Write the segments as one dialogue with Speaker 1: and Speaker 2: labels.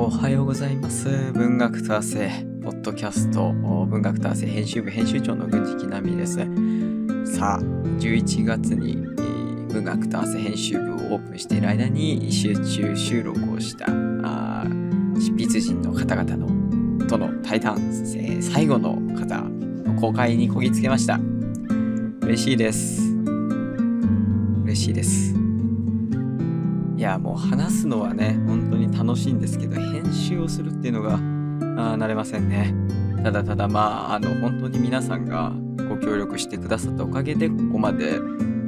Speaker 1: おはようございます。文学と汗、ポッドキャスト、文学と汗編集部編集長の郡司木奈美です。さあ、11月に、えー文学と汗編集部をオープンしている間に集中収録をしたあ執筆陣の方々のとの対談、えー最後の方の公開にこぎつけました。嬉しいです。嬉しいです。いやもう話すのはね本当に楽しいんですけど編集をするっていうのがあー慣れませんね。ただただまああの本当に皆さんがご協力してくださったおかげでここまで、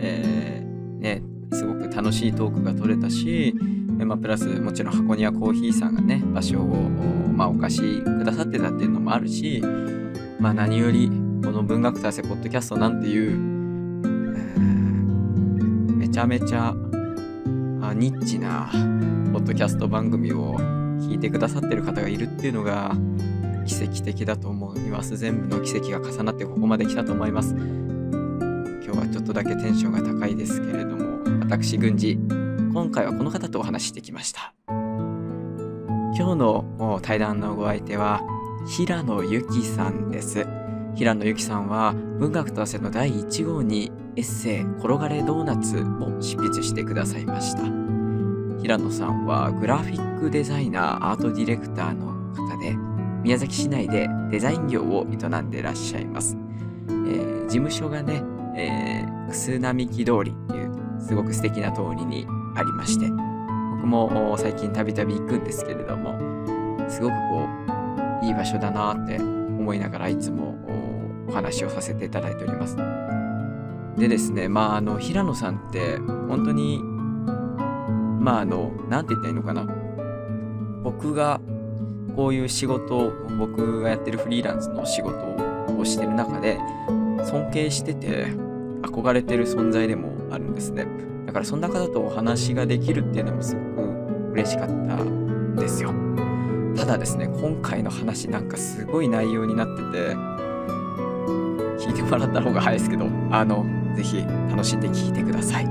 Speaker 1: えーねすごく楽しいトークが取れたし、まあ、プラスもちろん箱庭コーヒーさんがね場所を、まあ、お貸しくださってたっていうのもあるしまあ何よりこの文学と汗ポッドキャストなんていう、めちゃめちゃニッチなポッドキャスト番組を聞いてくださってる方がいるっていうのが奇跡的だと思います。全部の奇跡が重なってここまで来たと思います。今日はちょっとだけテンションが高いですけれども、私、郡司、今回はこの方とお話ししてきました。今日の対談のご相手は平野由紀さんです。平野由紀さんは文学と汗の第1号にエッセイ「転がれドーナツ」を執筆してくださいました平野さんはグラフィックデザイナーアートディレクターの方で宮崎市内でデザイン業を営んでいらっしゃいます、えー事務所がね、えー、楠並木通りっていうすごく素敵な通りにありまして僕もお最近たびたび行くんですけれどもすごくこういい場所だなって思いながらいつもおお話をさせていただいております。でですね、まあ、あの、平野さんって、本当に、まあ、あの、なんて言ったらいいのかな。僕が、こういう仕事を、僕がやってるフリーランスの仕事をしてる中で、尊敬してて、憧れてる存在でもあるんですね。だから、そんな方とお話ができるっていうのもすごく嬉しかったんですよ。ただですね、今回の話なんかすごい内容になってて、聞いてもらった方が早いですけど、あの、ぜひ楽しんで聞いてください。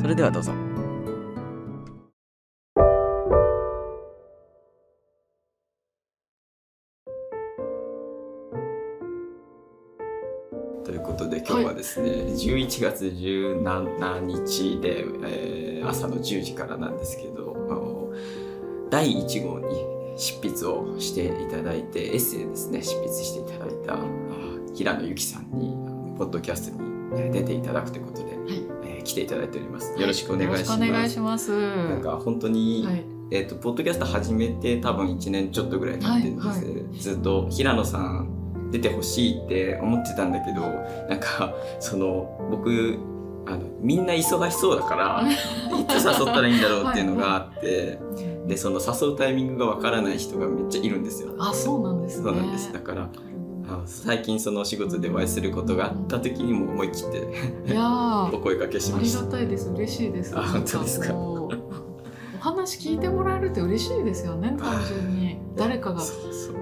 Speaker 1: それではどうぞ。ですね、11月17日で、えー朝の10時からなんですけど第1号に執筆をしていただいてエッセイですね執筆していただいたあ平野由紀さんにポッドキャストにえー出ていただくということで、えー来ていただいております。よろしくお願いします。
Speaker 2: よろしくお願いします。
Speaker 1: なんか本当に、
Speaker 2: はい、
Speaker 1: えっ、とポッドキャスト始めて多分1年ちょっとぐらい経ってるんです、
Speaker 2: はい
Speaker 1: ずっと平野さん出てほしいって思ってたんだけどなんかその僕あのみんな忙しそうだから いつ誘ったらいいんだろうっていうのがあって、でその誘うタイミングがわからない人がめっちゃいるんですよ。
Speaker 2: あ、そうなんですね。
Speaker 1: そうなんですだからあ最近そのお仕事でお会いすることがあった時にも思い切って
Speaker 2: いやー
Speaker 1: お声掛けし
Speaker 2: あり
Speaker 1: ました。
Speaker 2: がたいです。嬉しいです。
Speaker 1: あ本当ですか？
Speaker 2: お話聞いてもらえるって嬉しいですよね。単純に誰かが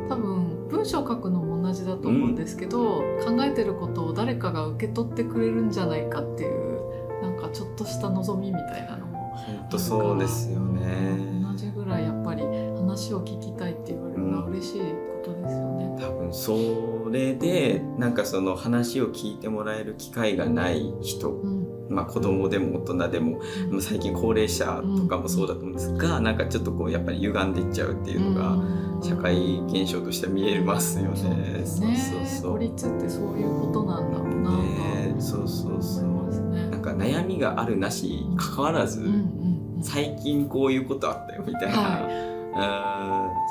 Speaker 2: 多分文章書くのも同じだと思うんですけど、考えてることを誰かが受け取ってくれるんじゃないかっていうなんかちょっとした望みみたいなのも
Speaker 1: 本当そうですよね。
Speaker 2: 同じぐらいやっぱり話を聞きたいって言われるのは嬉しいことですよね。
Speaker 1: 多分それでなんかその話を聞いてもらえる機会がない人、
Speaker 2: うん
Speaker 1: まあ、子供でも大人でもまあ最近高齢者とかもそうだと思うんですが、なんかちょっとこうやっぱり歪んでいっちゃうっていうのが
Speaker 2: うん。
Speaker 1: 社会現象として見えますよね。
Speaker 2: そうですね。
Speaker 1: そうそう。そう
Speaker 2: 孤立ってそういうことなんだろうなと
Speaker 1: ねそうそうそう。
Speaker 2: ね。
Speaker 1: なんか悩みがあるなし関わらず、
Speaker 2: うんうんうん
Speaker 1: 最近こういうことあったよみたいな、
Speaker 2: は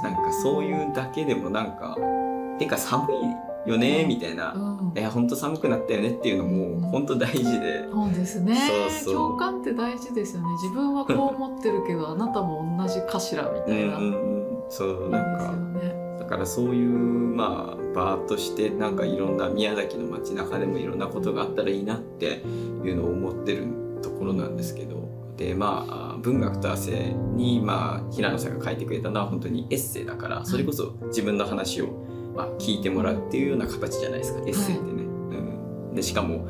Speaker 1: うーん。なんかそういうだけでもなんかてか寒いよねみたいな、
Speaker 2: うん。
Speaker 1: いや本当寒くなったよねっていうのも本当大事で、
Speaker 2: そうですね。共感って大事ですよね。自分はこう思ってるけどあなたも同じかしらみたいな、
Speaker 1: うんうんうん。そうなんか。
Speaker 2: ね。
Speaker 1: だからそういうまあ場としてなんかいろんな宮崎の街中でもいろんなことがあったらいいなっていうのを思ってるところなんですけど。でまあ文学と汗に、まあ、平野さんが書いてくれたのは本当にエッセイだからそれこそ自分の話を、まあ、聞いてもらうっていうような形じゃないですかエッセイってね。うん、でしかも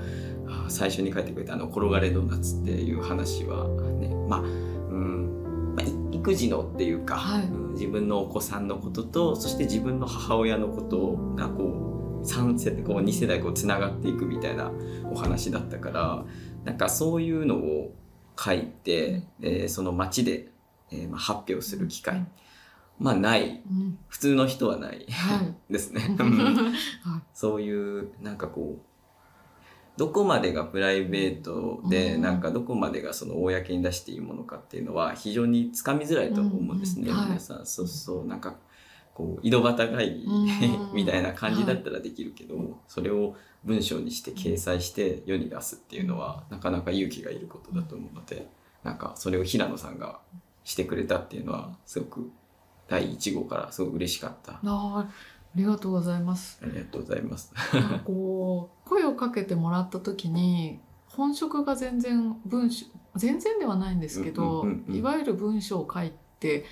Speaker 1: 最初に書いてくれたあの「転がれドーナツ」っていう話はねまあ、うん。まあ、育児のっていうか、はい、自分のお子さんのこととそして自分の母親のことがこう3世こう2世代こうつながっていくみたいなお話だったからなんかそういうのを書いて、えー、その街で、えーまあ、発表する機会、まあない、うん、普通の人はない、はい、ですね。そういうなんかこうどこまでがプライベートで、なんかどこまでがその公に出していいものかっていうのは非常につかみづらいと思うんですね、うん。うん、皆さん。そうそうなんかこう井戸端会議みたいな感じだったらできるけど、はい、それを文章にして掲載して世に出すっていうのはなかなか勇気がいることだと思うのでなんかそれを平野さんがしてくれたっていうのはすごく第1号からすごく嬉しかった。
Speaker 2: ありがとうございます。
Speaker 1: ありがとうございます。
Speaker 2: こう声をかけてもらった時に本職が全然文章全然ではないんですけど、いわゆる文章を書いて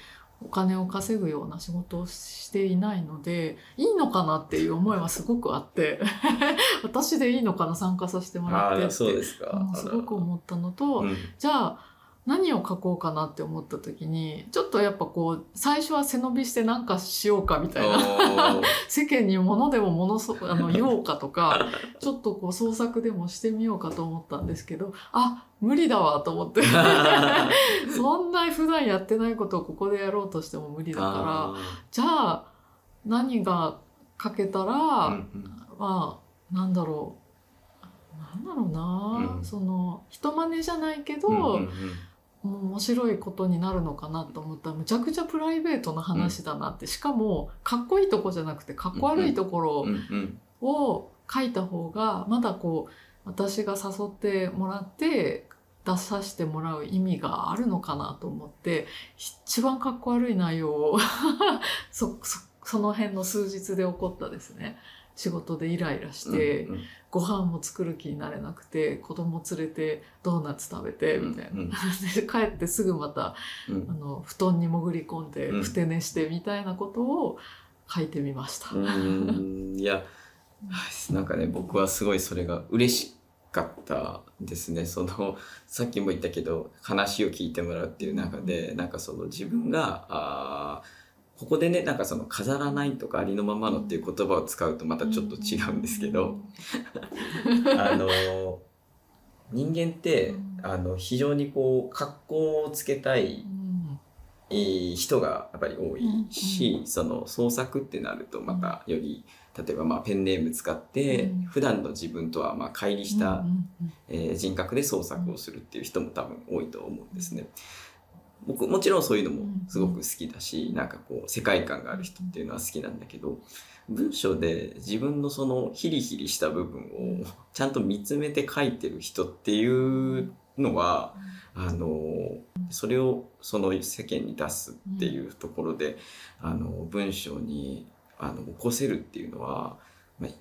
Speaker 2: お金を稼ぐような仕事をしていないのでいいのかなっていう思いはすごくあって 私でいいのかな参加させてもらってって
Speaker 1: そうですか
Speaker 2: すごく思ったのと、うん、じゃあ何を書こうかなって思った時にちょっとやっぱこう最初は背伸びして何かしようかみたいな。世間に物でも物そあの言おうかとかちょっとこう創作でもしてみようかと思ったんですけどあ無理だわと思って。そんな普段やってないことをここでやろうとしても無理だからじゃあ何が書けたら、うんうん、まあなんだろう。なんだろうな、うん、その人真似じゃないけど、うんうんうん面白いことになるのかなと思ったらむちゃくちゃプライベートな話だなって、しかもかっこいいとこじゃなくてかっこ悪いところを書いた方がまだこう私が誘ってもらって出させてもらう意味があるのかなと思って一番かっこ悪い内容を そそその辺の数日で起こったですね。仕事でイライラして、うんうん、ご飯も作る気になれなくて子供連れてドーナツ食べてみたいな、うん。うん、帰ってすぐまた、うん、あの布団に潜り込んで、ふて寝してみたいなことを書いてみました。
Speaker 1: いやなんかね僕はすごいそれが嬉しかったですね。そのさっきも言ったけど話を聞いてもらうっていう中でなんかその自分があここでねなんかその飾らないとかありのままのっていう言葉を使うとまたちょっと違うんですけどあの人間ってあの非常にこう格好をつけたい人がやっぱり多いし、その創作ってなるとまたより例えばまあペンネーム使って普段の自分とはまあ乖離した、え人格で創作をするっていう人も多分多いと思うんですね。僕もちろんそういうのもすごく好きだし、うん、なんかこう世界観がある人っていうのは好きなんだけど文章で自分のそのヒリヒリした部分をちゃんと見つめて書いてる人っていうのは、あのそれをその世間に出すっていうところで、あの文章にあの起こせるっていうのは、まあ、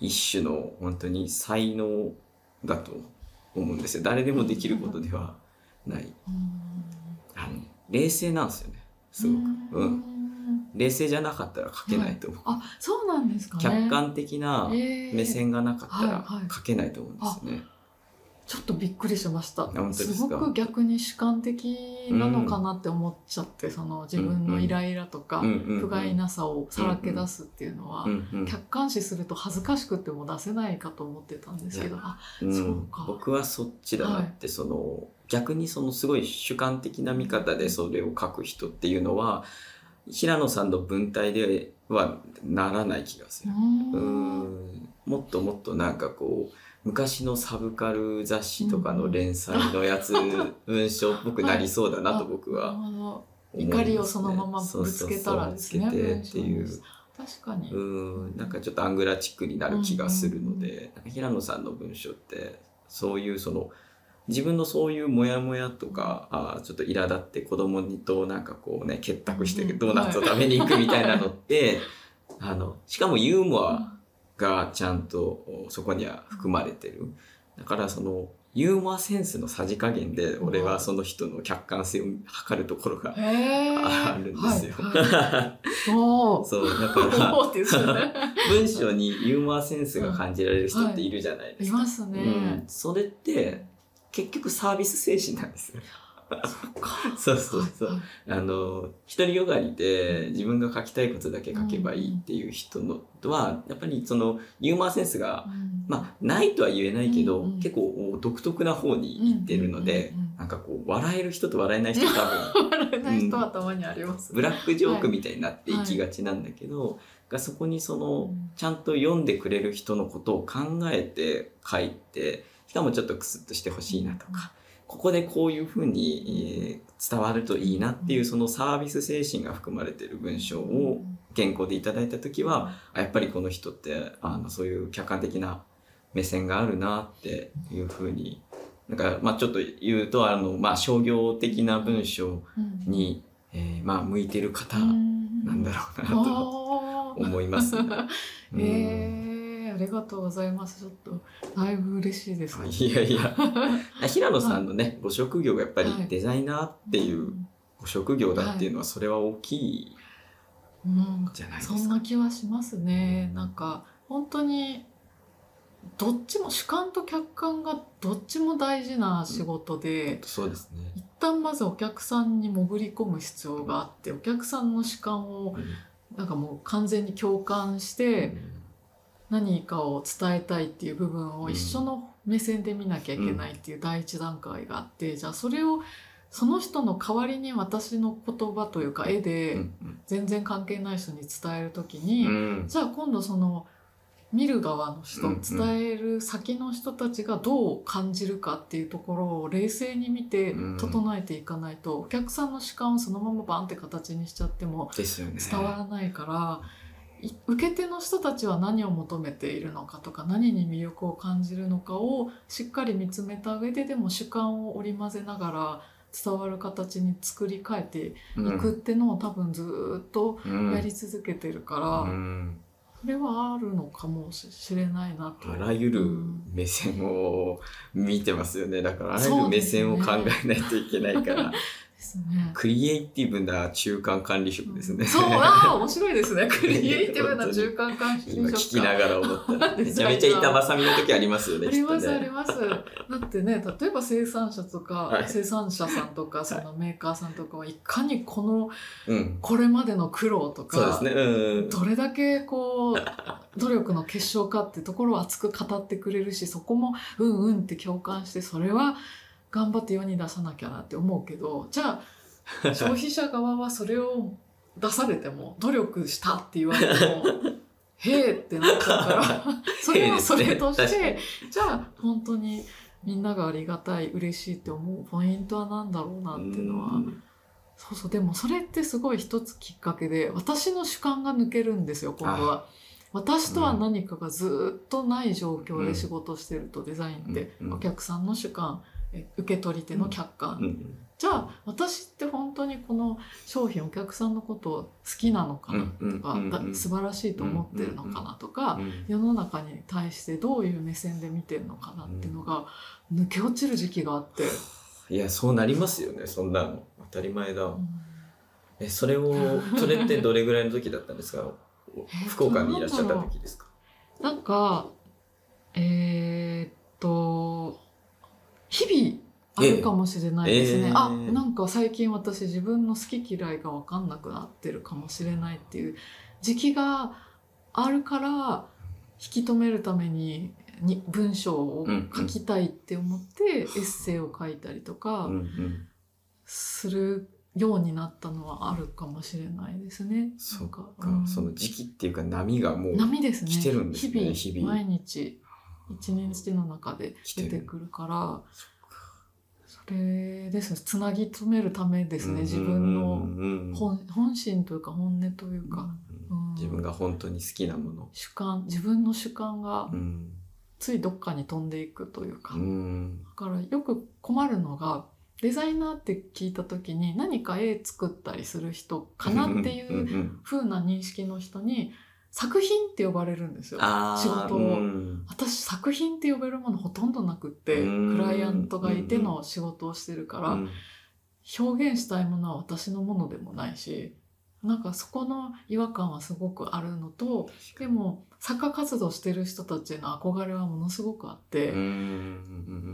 Speaker 1: 一種の本当に才能だと思うんですよ。誰でもできることではない。あの冷静なんですよね。すごく。うん。冷静じゃなかったら書けないと思う。
Speaker 2: あ、そうなんですか、ね、
Speaker 1: 客観的な目線がなかったら書けないと思うんですね。
Speaker 2: ちょっとびっくりしました。すごく逆に主観的なのかなって思っちゃって、うん、その自分のイライラとか、不甲斐なさをさらけ出すっていうのは、客観視すると恥ずかしくても出せないかと思ってたんですけど、あ、そうか。
Speaker 1: 僕はそっちだなって、はい、その逆にそのすごい主観的な見方でそれを書く人っていうのは平野さんの文体ではならない気がする。うんもっともっとなんかこう昔のサブカル雑誌とかの連載のやつ、文章っぽくなりそうだなと僕は思
Speaker 2: い、ね、怒りをそのままぶつけたらですね。
Speaker 1: そうそうそうぶつけてっていう。
Speaker 2: 確かに。
Speaker 1: うん、なんかちょっとアングラチックになる気がするので、なんか平野さんの文章って、そういうその、自分のそういうモヤモヤとかあちょっと苛立って子供にとなんかこうね結託してドーナツを食べに行くみたいなのって、あのしかもユーモアがちゃんとそこには含まれてる。だからそのユーモアセンスのさじ加減で俺はその人の客観性を測るところがあるんですよ。そうだから 文章にユーモアセンスが感じられる人っているじゃないですか。
Speaker 2: いますね、
Speaker 1: うん、それって結局サービス精神なんですよ。そうそうそう。あの、独りよがりで自分が書きたいことだけ書けばいいっていう人のは、やっぱりそのユーモアセンスが、まあ、ないとは言えないけど、結構独特な方に行ってるので、なんかこう、笑える人と笑えない人多
Speaker 2: 分。笑えない人はたまにあります、
Speaker 1: ブラックジョークみたいになっていきがちなんだけど、がそこにその、ちゃんと読んでくれる人のことを考えて書いて、しかもちょっとクスッとしてほしいなとか、ここでこういうふうに伝わるといいなっていうそのサービス精神が含まれている文章を原稿でいただいた時はやっぱりこの人ってあのそういう客観的な目線があるなっていうふうになんかまあちょっと言うとあの、まあ、商業的な文章に、えー、まあ向いてる方なんだろうなと思います。
Speaker 2: えー。ありがとうございます。ちょっと、だいぶ嬉しいです、
Speaker 1: ね。いやいや。平野さんのね、ご職業がやっぱりデザイナーっていうご職業だっていうのは、それは大きいじゃないですか。
Speaker 2: そんな気はしますね。なんか、本当に、どっちも主観と客観がどっちも大事な仕事で、
Speaker 1: うん、そうですね
Speaker 2: 一旦まずお客さんに潜り込む必要があってお客さんの主観をなんかもう完全に共感して、何かを伝えたいっていう部分を一緒の目線で見なきゃいけないっていう第一段階があって、じゃあそれをその人の代わりに私の言葉というか絵で全然関係ない人に伝える時に、じゃあ今度その見る側の人、伝える先の人たちがどう感じるかっていうところを冷静に見て整えていかないと、お客さんの主観をそのままバンって形にしちゃっても伝わらないから。受け手の人たちは何を求めているのかとか何に魅力を感じるのかをしっかり見つめた上ででも主観を織り交ぜながら伝わる形に作り変えていくってのを多分ずっとやり続けてるから、それはあるのかもしれないなと。
Speaker 1: あらゆる目線を見てますよね。だからあらゆる目線を考えないといけないから。
Speaker 2: ですね。
Speaker 1: クリエイティブな中間管理職ですね。
Speaker 2: そう、ああ、面白いですね。クリエイティブな中間管理職。
Speaker 1: 今聞きながら思った。めちゃめちゃ板挟みの時ありますよね。
Speaker 2: あります、あります。だってね、例えば生産者とか、はい、生産者さんとか、そのメーカーさんとかはいかにこの、これまでの苦労とか、どれだけこう、努力の結晶かってところを熱く語ってくれるし、そこもうんうんって共感して、それは、頑張って世に出さなきゃなって思うけどじゃあ 消費者側はそれを出されても努力したって言われても へえってなっちゃうから それはそれとして、ね、じゃあ本当にみんながありがたい嬉しいって思うポイントは何だろうなっていうのは。そうそうでもそれってすごい一つきっかけで私の主観が抜けるんですよ今度は。私とは何かがずっとない状況で仕事してると、デザインって、お客さんの主観受け取り手の客観、うん、じゃあ私って本当にこの商品お客さんのことを好きなのかなとか、うん、素晴らしいと思ってるのかなとか、世の中に対してどういう目線で見てるのかなっていうのが抜け落ちる時期があって。
Speaker 1: いやそうなりますよね。そんなの。当たり前だ。えそれをそれってどれぐらいの時だったんですか？福岡にいらっしゃった時ですか？
Speaker 2: なんかえー、っと日々あるかもしれないですね。えー、あ、なんか最近私自分の好き嫌いが分かんなくなってるかもしれないっていう時期があるから引き止めるためにに文章を書きたいって思ってエッセイを書いたりとかするようになったのはあるかもしれないですね。
Speaker 1: そうか、うん、その時期っていうか波がもう
Speaker 2: 波ですね。
Speaker 1: 来てるんですね。
Speaker 2: 日々毎日一日の中で出てくるからそれですね。つなぎ止めるためですね自分の本本心というか。本音というか、
Speaker 1: うん、自分が本当に好きなもの。
Speaker 2: 主観自分の主観がついどっかに飛んでいくというか、うん、だからよく困るのがデザイナーって聞いた時に何か絵作ったりする人かなっていう風な認識の人に作品って呼ばれるんですよ。仕事を、うん、私作品って呼べるものほとんどなくってクライアントがいての仕事をしてるから、表現したいものは私のものでもないしなんかそこの違和感はすごくあるのとでも作家活動してる人たちへの憧れはものすごくあって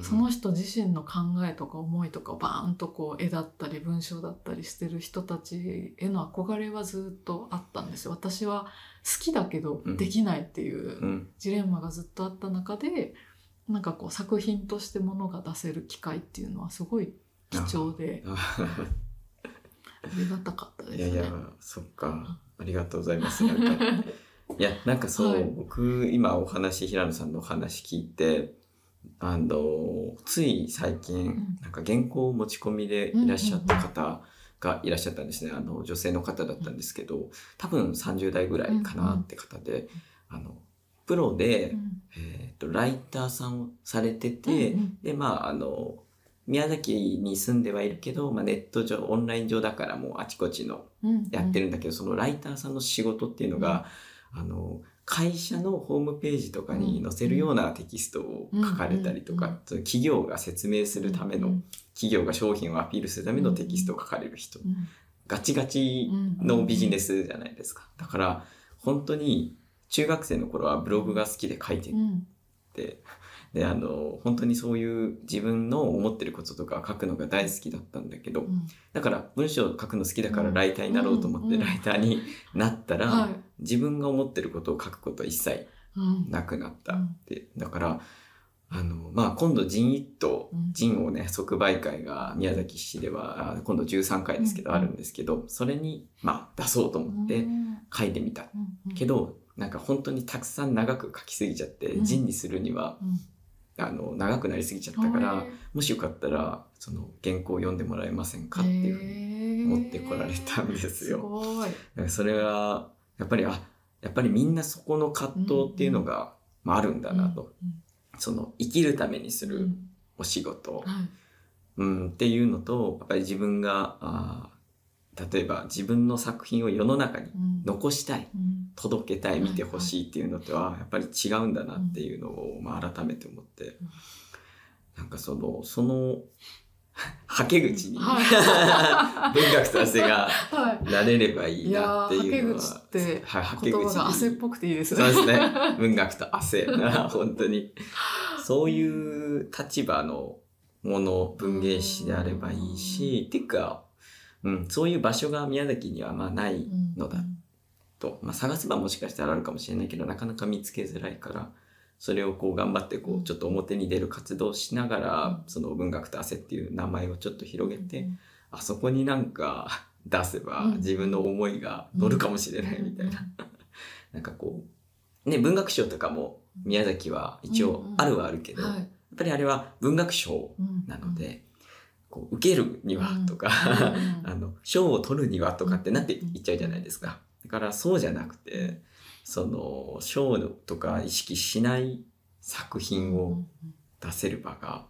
Speaker 2: その人自身の考えとか思いとかバーンとこう絵だったり文章だったりしてる人たちへの憧れはずっとあったんですよ。私は好きだけどできないっていうジレンマがずっとあった中でなんかこう作品としてものが出せる機会っていうのはすごい貴重で。ありがたかったですね。いやいや、
Speaker 1: そっか。ありがとうございます。なんかいや、なんかそう、はい、僕、今お話、平野さんのお話聞いて、あの、つい最近、なんか原稿持ち込みでいらっしゃった方がいらっしゃったんですね。あの、女性の方だったんですけど、多分30代ぐらいかなって方で、あの、プロで、えっ、と、ライターさんをされてて、で、まあ、あの、宮崎に住んではいるけど、まあ、ネット上オンライン上だからもうあちこちのやってるんだけど、うんうん、そのライターさんの仕事っていうのが、うん、あの会社のホームページとかに載せるようなテキストを書かれたりとか、その企業が説明するための、企業が商品をアピールするためのテキストを書かれる人、ガチガチのビジネスじゃないですか。だから本当に中学生の頃はブログが好きで書いてて、で、あの、本当にそういう自分の思ってることとか書くのが大好きだったんだけど、うん、だから文章を書くの好きだからライターになろうと思ってライターになったら、自分が思ってることを書くことは一切なくなったって。だから、あの、まあ、今度、ジン一頭、ジンをね、即売会が宮崎市では、今度13回ですけど、あるんですけど、それに、まあ、出そうと思って書いてみた。けど、なんか本当にたくさん長く書きすぎちゃって、ジンにするには、あの長くなりすぎちゃったからもしよかったらその原稿を読んでもらえませんかっていうふうに持ってこられたんですよ。それはやっぱりあやっぱりみんなそこの葛藤っていうのが、まあ、あるんだなと、その生きるためにするお仕事、うん、っていうのとやっぱり自分があ例えば自分の作品を世の中に残したい、うん、届けたい見てほしいっていうのとはやっぱり違うんだなっていうのを、まあ、改めて思って、うん、なんかそのその はけ口に、はい、文学達成がなれればいいなっていうのは。は
Speaker 2: け口ってはけ口汗っぽくていいです
Speaker 1: ね。そうですね。文学と汗。本当に。そういう立場のもの、文芸誌であればいいし、っていうか、うん、そういう場所が宮崎にはまあないのだと、まあ、探せばもしかしたらあるかもしれないけどなかなか見つけづらいからそれをこう頑張ってこうちょっと表に出る活動をしながらその文学と汗っていう名前をちょっと広げてあそこになんか出せば自分の思いが乗るかもしれないみたいな。なんかこうね文学賞とかも宮崎は一応あるはあるけど、やっぱりあれは文学賞なので、こう受けるにはとか、うん、あの賞を取るにはとかってなっていっちゃうじゃないですか。だからそうじゃなくてその賞とか意識しない作品を出せる場が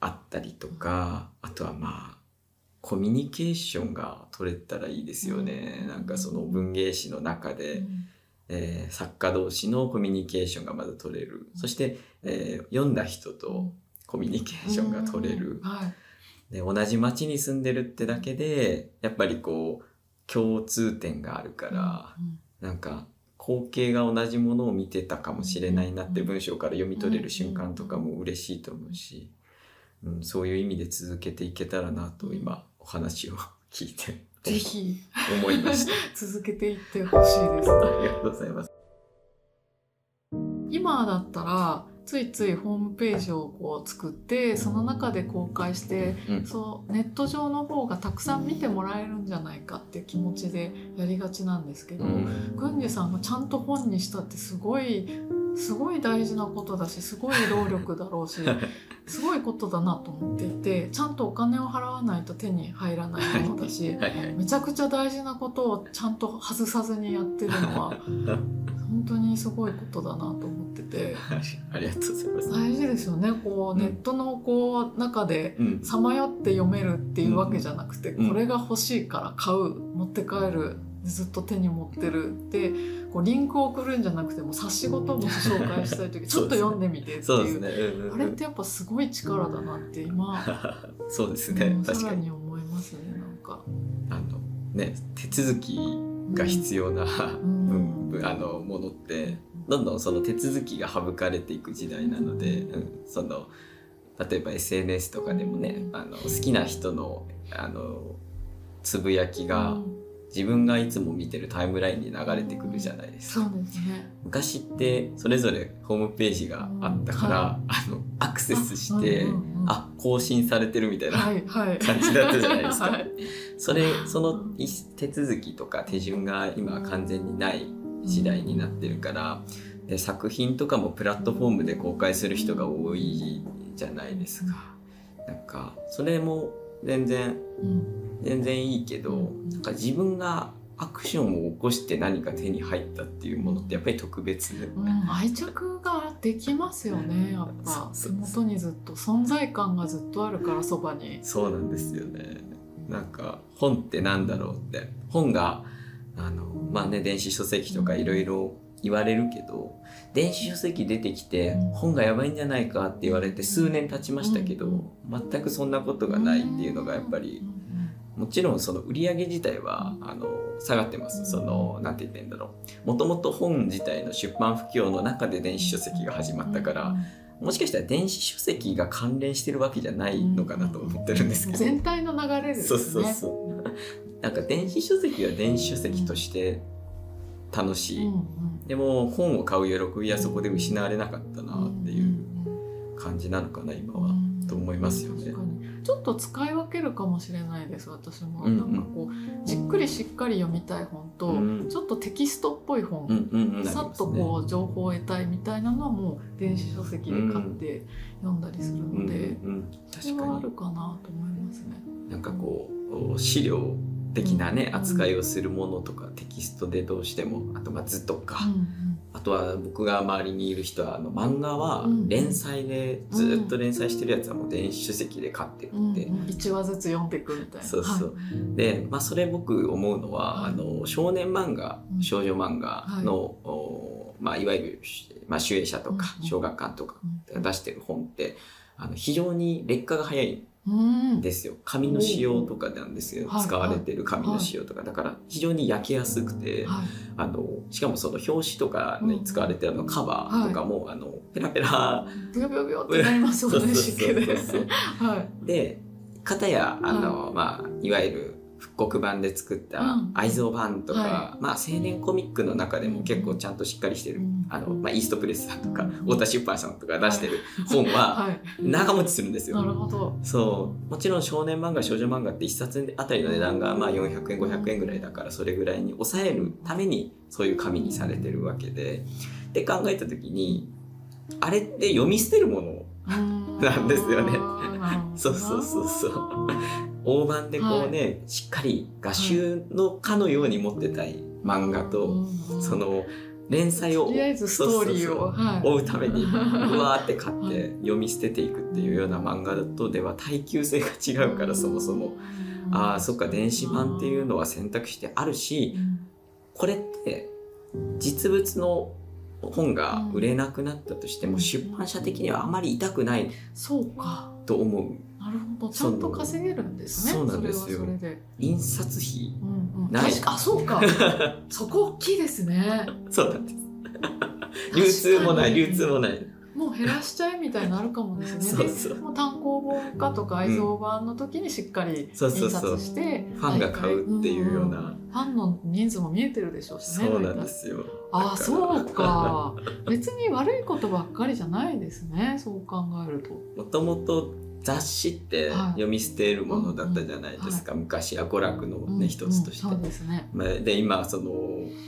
Speaker 1: あったりとかあとはまあコミュニケーションが取れたらいいですよね。なんかその文芸誌の中で、えー、作家同士のコミュニケーションがまず取れる。そして、えー、読んだ人とコミュニケーションが取れる。はい、で同じ町に住んでるってだけでやっぱりこう共通点があるから、うん、なんか光景が同じものを見てたかもしれないなって文章から読み取れる瞬間とかも嬉しいと思うし、うん、そういう意味で続けていけたらなと今お話を聞いて
Speaker 2: ぜひ。
Speaker 1: 思いました。
Speaker 2: 続けていってほしいです。
Speaker 1: ありがとうございます。
Speaker 2: 今だったらついついホームページをこう作ってその中で公開して、うん、そうネット上の方がたくさん見てもらえるんじゃないかって気持ちでやりがちなんですけど、うん、郡司さんがちゃんと本にしたってすごいすごい大事なことだしすごい労力だろうし すごいことだなと思っていてちゃんとお金を払わないと手に入らないものだし、めちゃくちゃ大事なことをちゃんと外さずにやってるのは本当にすごいことだなと思ってて。
Speaker 1: ありがとうございます。
Speaker 2: 大事ですよね。こう、ネットのこう中でさまよって読めるっていうわけじゃなくて、これが欲しいから買う持って帰るずっと手に持ってるでこうリンクを送るんじゃなくても冊子ごとも紹介したい時ちょっと読んでみてっていう。
Speaker 1: ね。うんうんうん。
Speaker 2: あれってやっぱすごい力だなって今、
Speaker 1: そうです
Speaker 2: うん
Speaker 1: ね。確かに。
Speaker 2: さらに思いますねなんか。
Speaker 1: あのね手続きが必要な、
Speaker 2: ん。
Speaker 1: うんあのものってどんどんその手続きが省かれていく時代なので、うん、その例えば SNS とかでもねあの好きな人のあのつぶやきが
Speaker 2: うん
Speaker 1: 自分がいつも見てるタイムラインに流れてくるじゃないですか。
Speaker 2: そうですね。
Speaker 1: 昔ってそれぞれホームページがあったから、
Speaker 2: うん
Speaker 1: あのアクセスして、あ更新されてるみたいな
Speaker 2: はいはい。
Speaker 1: 感じだったじゃないですか。
Speaker 2: はい
Speaker 1: それその手続きとか手順が今は完全にない時代になってるからで作品とかもプラットフォームで公開する人が多いじゃないですか。なんかそれも全然
Speaker 2: うん。
Speaker 1: 全然いいけどなんか自分がアクションを起こして何か手に入ったっていうものってやっぱり特別。
Speaker 2: うん、愛着ができますよねやっぱ。手
Speaker 1: そうそう。
Speaker 2: 元にずっと存在感がずっとあるからそばに。
Speaker 1: そうなんですよね。なんか本ってなんだろうって。本があのまあね電子書籍とかいろいろ言われるけど電子書籍出てきて本がやばいんじゃないかって言われて数年経ちましたけど全くそんなことがないっていうのがやっぱりもちろんその売り上げ自体はあの下がってます。そのなんて言ってんだろう。もともと本自体の出版不況の中で電子書籍が始まったからもしかしたら電子書籍が関連してるわけじゃないのかなと思ってるんですけど。
Speaker 2: 全体の流れです
Speaker 1: そう
Speaker 2: ね。
Speaker 1: そうそう。なんか電子書籍は電子書籍として楽しい。
Speaker 2: うんうん。
Speaker 1: でも本を買う喜びはそこで失われなかったなっていう感じなのかな今は、と思いますよね。
Speaker 2: ちょっと使い分けるかもしれないです私も、
Speaker 1: うんうん。
Speaker 2: なんかこうじっくりしっかり読みたい本と、
Speaker 1: うん。
Speaker 2: ちょっとテキストっぽい本、
Speaker 1: うんうんうん。
Speaker 2: さっとこう情報を得たいみたいなのはもう電子書籍で買って読んだりする
Speaker 1: うん
Speaker 2: ので、
Speaker 1: うんうん、
Speaker 2: それ
Speaker 1: 確か
Speaker 2: はあるかなと思いますね。
Speaker 1: になんかこう資料的なね、
Speaker 2: うん。
Speaker 1: 扱いをするものとかテキストでどうしてもあとまあ図とか、
Speaker 2: うん
Speaker 1: あとは僕が周りにいる人はあの漫画は
Speaker 2: うん
Speaker 1: 連載でずっと連載してるやつはもう電子書籍で買ってる
Speaker 2: うん
Speaker 1: って、
Speaker 2: うん、1話ずつ読んでいくみたいな。
Speaker 1: そうそう。
Speaker 2: はい。
Speaker 1: で、まあ、それ僕思うのは、
Speaker 2: はい。
Speaker 1: あの少年漫画
Speaker 2: うん。
Speaker 1: 少女漫画の、おまあ、いわゆる、まあ、集英社とか
Speaker 2: うん
Speaker 1: 小学館とか出してる本ってあの非常に劣化が早い
Speaker 2: うん
Speaker 1: んですよ。紙の仕様とかなんですよ、
Speaker 2: はい。
Speaker 1: 使われてる紙の仕様とか。だから非常に焼けやすくて、
Speaker 2: はい。
Speaker 1: あのしかもその表紙とかに使われてるあのカバーとかも、あのペラペラ。
Speaker 2: ブヨブヨブヨってなりますもんね湿気で。
Speaker 1: で片やあの、まあ、いわゆる復刻版で作った
Speaker 2: うん。
Speaker 1: 愛蔵版とか、
Speaker 2: は
Speaker 1: まあ、青年コミックの中でも結構ちゃんとしっかりしてる、
Speaker 2: うん。
Speaker 1: あのまあ、イーストプレスさんとか
Speaker 2: うん。
Speaker 1: 太田出版さんとか出してる本は
Speaker 2: はい。
Speaker 1: 長持ちするんです
Speaker 2: なる
Speaker 1: よ。
Speaker 2: ほど。
Speaker 1: そう。もちろん少年漫画少女漫画って1冊あたりの値段がまあ400円500円ぐらいだからそれぐらいに抑えるためにそういう紙にされてるわけで。で考えた時にあれって読み捨てるものなんですよね。そうそうそうそう。大判でこうね、しっかり画集のかのように持ってたい漫画と、その連載を
Speaker 2: とりあえずストーリーを
Speaker 1: 追うために うわーって買って読み捨てていくっていうような漫画とでは耐久性が違うからそもそも。ああそっか電子版っていうのは選択肢であるしこれって実物の本が売れなくなったとしても出版社的にはあまり痛くない
Speaker 2: そうか。
Speaker 1: と思う
Speaker 2: なるほど。ちゃんと稼げるんですね。
Speaker 1: そうなんですよ。印刷費。
Speaker 2: うんうん、
Speaker 1: ない。
Speaker 2: あそうか。そこ大きいですね。
Speaker 1: そうなんです。流通もない流通もない。
Speaker 2: もう減らしちゃえみたいになるかもですね。
Speaker 1: そうそう。
Speaker 2: でもう単行本化とか愛蔵版の時にしっかり印刷して
Speaker 1: ファンが買うっていうような、
Speaker 2: んん。ファンの人数も見えてるでしょうしね
Speaker 1: そうなんですよ。
Speaker 2: あ
Speaker 1: だから
Speaker 2: そうか。別に悪いことばっかりじゃないですね。そう考えると。
Speaker 1: もともと雑誌って
Speaker 2: はい。
Speaker 1: 読み捨てるものだったじゃないですか、昔は娯楽のね、
Speaker 2: うん
Speaker 1: 一つとして、
Speaker 2: うんそうですね。
Speaker 1: まあ、で今その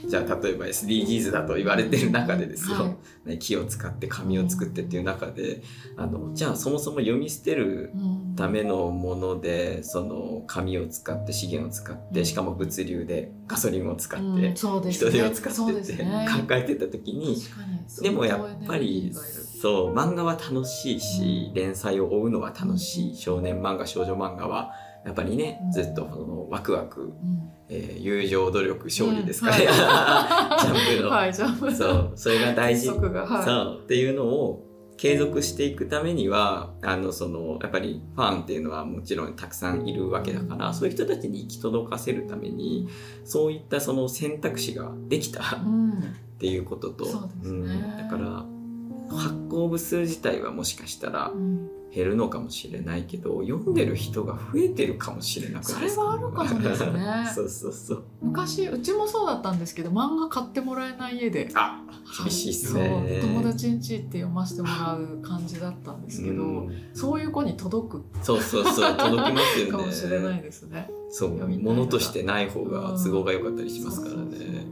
Speaker 1: じゃあ例えば SDGs だと言われてる中でですよ、
Speaker 2: はい。
Speaker 1: ね、木を使って紙を作ってっていう中であのじゃあそもそも読み捨てる
Speaker 2: うん。
Speaker 1: ためのものでその紙を使って資源を使ってしかも物流でガソリンを使って、人手を使ってって考えてた時にでもやっぱりそう漫画は楽しいし、
Speaker 2: うん。
Speaker 1: 連載を追うのは楽しい、
Speaker 2: うん
Speaker 1: 少年漫画少女漫画はやっぱりね、
Speaker 2: うん。
Speaker 1: ずっとそのワクワク、
Speaker 2: うん。
Speaker 1: えー友情努力勝利ですかね、
Speaker 2: うん。
Speaker 1: ジャンプの、
Speaker 2: はい、ジャンプ
Speaker 1: そうそれが大事。
Speaker 2: はい。
Speaker 1: そう。っていうのを継続していくためにはあのそのやっぱりファンっていうのはもちろんたくさんいるわけだから、そういう人たちに行き届かせるためにそういったその選択肢ができたっ
Speaker 2: うん。
Speaker 1: ていうことと、
Speaker 2: そうですね。
Speaker 1: ん。だから発行部数自体はもしかしたら
Speaker 2: うん。
Speaker 1: 減るのかもしれないけど読んでる人が増えてるかもしれなくないですか
Speaker 2: それはあるかもですね。
Speaker 1: そうそうそう。
Speaker 2: 昔うちもそうだったんですけど漫画買ってもらえない家で。
Speaker 1: あ厳しいっすね。
Speaker 2: そう友達ん家行って読ませてもらう感じだったんですけど、
Speaker 1: うん。
Speaker 2: そういう子に届く。
Speaker 1: そうそうそう 届きますよね。
Speaker 2: かもしれないですね。
Speaker 1: そうものとしてない方が都合が良かったりしますから
Speaker 2: そうそうそう。
Speaker 1: ね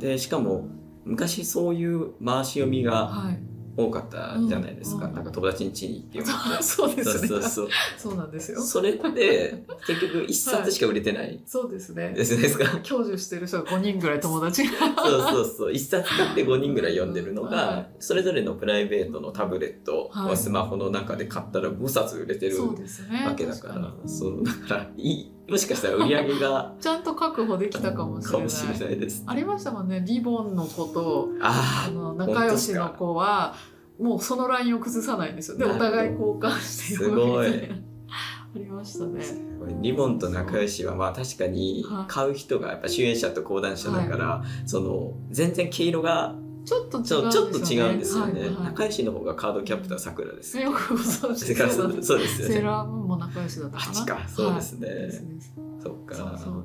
Speaker 1: でしかも昔そういう回し読みが
Speaker 2: はい。
Speaker 1: 多かったじゃないですか、
Speaker 2: うん
Speaker 1: なんか友達ん家に行って読むって
Speaker 2: そうで
Speaker 1: そう
Speaker 2: すね。
Speaker 1: そうそう
Speaker 2: そう。なんですよ。
Speaker 1: それって結局一冊しか売れてない。
Speaker 2: そうですね。
Speaker 1: で。すですか？
Speaker 2: 享受してる人が5人ぐらい友達。が。
Speaker 1: そうそうそう。一冊買って5人ぐらい読んでるの
Speaker 2: は
Speaker 1: が
Speaker 2: い。
Speaker 1: それぞれのプライベートのタブレット、
Speaker 2: はい。
Speaker 1: スマホの中で買ったら5冊売れてる。わけだから。そうだからいいもしかしたら売り上げが
Speaker 2: ちゃんと確保できたかもしれない。
Speaker 1: かもしれないです
Speaker 2: ありましたもんね。リボンの子と
Speaker 1: あ
Speaker 2: あの仲良しの子はもうそのラインを崩さないんですよ。でお互い交換して読むみたいな。ありましたね。
Speaker 1: リボンと仲良しはまあ確かに
Speaker 2: はい
Speaker 1: 買う人がやっぱ主演者と講談社だから、その全然毛色が
Speaker 2: ちょっと違うんですよね。
Speaker 1: ちょっと違うんですよね、
Speaker 2: はいはい。
Speaker 1: 仲良しの方がカードキャプターさくらです
Speaker 2: よくです
Speaker 1: そうですよね。
Speaker 2: セーラームーンも仲良しだったかな。
Speaker 1: あっちか。そうですね、
Speaker 2: はい。
Speaker 1: そっか。
Speaker 2: そうそう。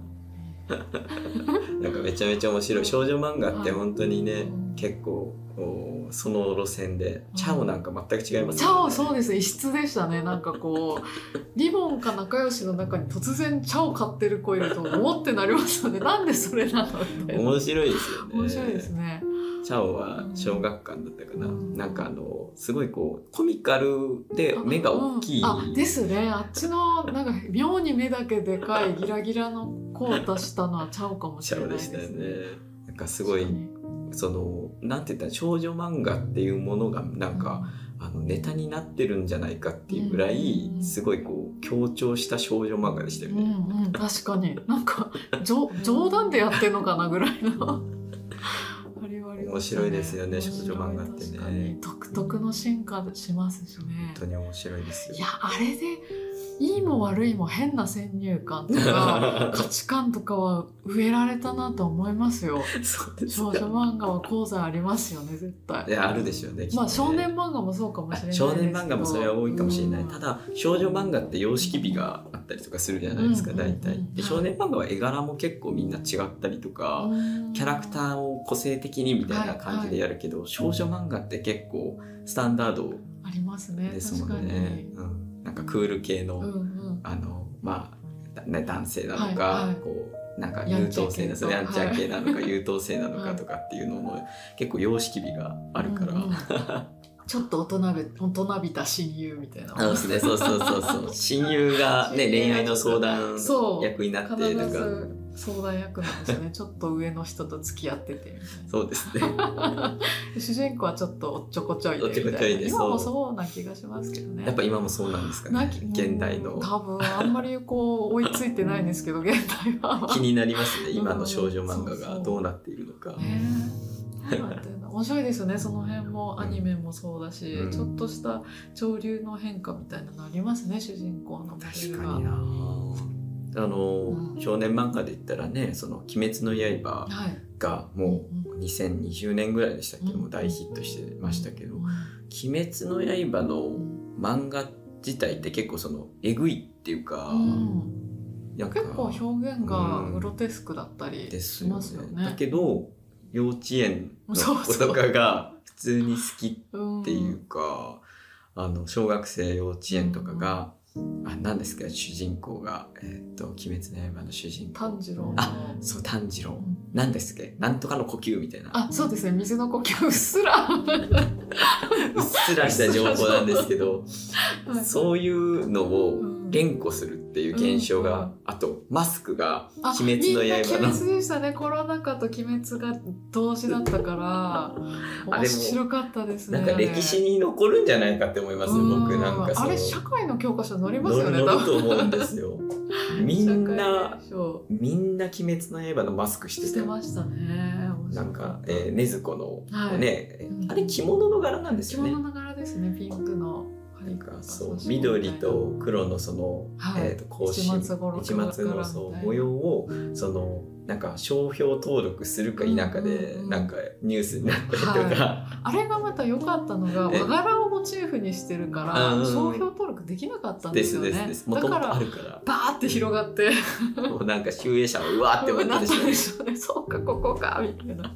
Speaker 1: なんかめちゃめちゃ面白い。少女漫画って本当にね、
Speaker 2: うん
Speaker 1: 結構おその路線でチャオなんか全く違います
Speaker 2: チャオそうです異質でしたね。なんかこう リボンか仲良しの中に突然チャオ買ってる子いると思ってなりますよね。なんでそれなの
Speaker 1: 面白いですよね。
Speaker 2: 面白いですね。
Speaker 1: チャオは小学館だったかな、
Speaker 2: うん。
Speaker 1: なんかあのすごいこうコミカルで目が大きい、
Speaker 2: うん。あですね。あっちのなんか妙に目だけでかいギラギラの子を出したのはチャオかもしれないで
Speaker 1: すね。
Speaker 2: ね。
Speaker 1: なんかすごいそのなんて言ったら少女漫画っていうものがなんか、あのネタになってるんじゃないかっていうぐらい、
Speaker 2: うん
Speaker 1: すごいこう強調した少女漫画でしたよ
Speaker 2: うんう
Speaker 1: ね。
Speaker 2: ん確かに。なんか冗 冗談でやってんのかなぐらいの。ね。
Speaker 1: 面白いですよね少女漫画ってね。
Speaker 2: 独特の進化しますしね。
Speaker 1: 本当に面白いですよ。
Speaker 2: いやあれでいいも悪いも変な先入観とか 価値観とかは植えられたなと思いますよ。少女
Speaker 1: か。
Speaker 2: 漫画は講座ありますよね絶対。
Speaker 1: いやあるでしょうね。
Speaker 2: まあ少年漫画もそうかもしれない
Speaker 1: 少年漫画もそれは多いかもしれない、
Speaker 2: うん
Speaker 1: ただ少女漫画って様式美があったりとかするじゃないですか、
Speaker 2: うんうんうん
Speaker 1: 大体。で少年漫画は絵柄も結構みんな違ったりとか、キャラクターを個性的にみたいな感じでやるけど、少女漫画って結構スタンダード
Speaker 2: ありますね
Speaker 1: ですも
Speaker 2: 確かに、
Speaker 1: んね、うん、なんかクール系の、
Speaker 2: うんうん。
Speaker 1: あのまあだね男性なのか、
Speaker 2: はいはい。
Speaker 1: こうなんか優等生な
Speaker 2: 系
Speaker 1: それやんちゃ系なのか、
Speaker 2: は い
Speaker 1: 優等生なのかとかっていうのも結構様式美があるから、
Speaker 2: うんうんちょっと大人び大人びた親友みたいな
Speaker 1: そうですね、そうそうそうそう。親友がね、恋愛の相談
Speaker 2: そう
Speaker 1: 役になって
Speaker 2: 必
Speaker 1: とか。
Speaker 2: ず相談役なんですよねちょっと上の人と付き合ってて
Speaker 1: そうですね。
Speaker 2: な 主人公はちょっとおっちょこちょいでみたいな今も
Speaker 1: そう
Speaker 2: そうな気がしますけどね
Speaker 1: やっぱ今もそうなんですかね。現代の
Speaker 2: 多分あんまりこう追いついてないんですけど 現代は
Speaker 1: 気になりますね。今の少女漫画がどうなっているのか。
Speaker 2: ねえどうなってんだ面白いですよね。その辺もアニメもそうだし、
Speaker 1: うん。
Speaker 2: ちょっとした潮流の変化みたいなのありますね主人公の。
Speaker 1: 確かにな。あの、
Speaker 2: うん。
Speaker 1: 少年漫画で言ったらね、その「鬼滅の刃
Speaker 2: はい、」
Speaker 1: がも
Speaker 2: うん
Speaker 1: う2020年ぐらいでしたっけ、
Speaker 2: うん
Speaker 1: もう大ヒットしてましたけど「
Speaker 2: うん
Speaker 1: 鬼滅の刃」の漫画自体って結構そのえぐいっていうか、
Speaker 2: 結構表現がグロテスクだったりし
Speaker 1: ですよね。
Speaker 2: ますよね。
Speaker 1: だけど幼稚園の子とかが普通に好き
Speaker 2: うん
Speaker 1: っていうか、あの小学生幼稚園とかが、あ何ですか主人公が「えーっと鬼滅の刃」の主人公。
Speaker 2: 炭治郎の。
Speaker 1: あそう炭治郎。
Speaker 2: うん
Speaker 1: 何ですっけ？なんとかの呼吸みたいな。
Speaker 2: あそうですね。水の呼吸。うっすら。
Speaker 1: うっすらした情報なんですけど。
Speaker 2: はい。
Speaker 1: そういうのを
Speaker 2: うん
Speaker 1: 連呼するっていう現象が、
Speaker 2: うん。
Speaker 1: あとマスクが「
Speaker 2: あ
Speaker 1: 鬼滅の刃」
Speaker 2: みんな
Speaker 1: の
Speaker 2: 鬼滅でしたね。コロナ禍と鬼滅が同時だったから
Speaker 1: あれも
Speaker 2: 面白かったですね。
Speaker 1: なんか歴史に残るんじゃないかって思いますよ僕なんか
Speaker 2: あれ社会の教科書載りますよね
Speaker 1: 乗ると思うんですよ。みんなみんな「鬼滅の刃」のマスクして
Speaker 2: して
Speaker 1: て
Speaker 2: ましたね
Speaker 1: なんかえー、禰豆子の
Speaker 2: はい。
Speaker 1: ね、
Speaker 2: うん
Speaker 1: あれ着物の柄なんですよね。
Speaker 2: 着物。の柄ですねピンクの
Speaker 1: なんかそう緑と黒のその、
Speaker 2: はい。
Speaker 1: えー、と格子
Speaker 2: 市松五郎
Speaker 1: 市松の
Speaker 2: 柄
Speaker 1: そう模様をそのなんか商標登録するか否かで、
Speaker 2: うんうんうん。
Speaker 1: なんかニュースになったりとか、
Speaker 2: あれがまた良かったのが
Speaker 1: え？
Speaker 2: 和柄をモチーフにしてるから
Speaker 1: うん
Speaker 2: 商標登録できなかったん
Speaker 1: で
Speaker 2: ですすよね。
Speaker 1: ですですも
Speaker 2: だから
Speaker 1: あるから。
Speaker 2: バーって広がって。
Speaker 1: もうなんか集英社はうわーって思ったでし。ょうね
Speaker 2: でしょうね。そうかここかみたいな。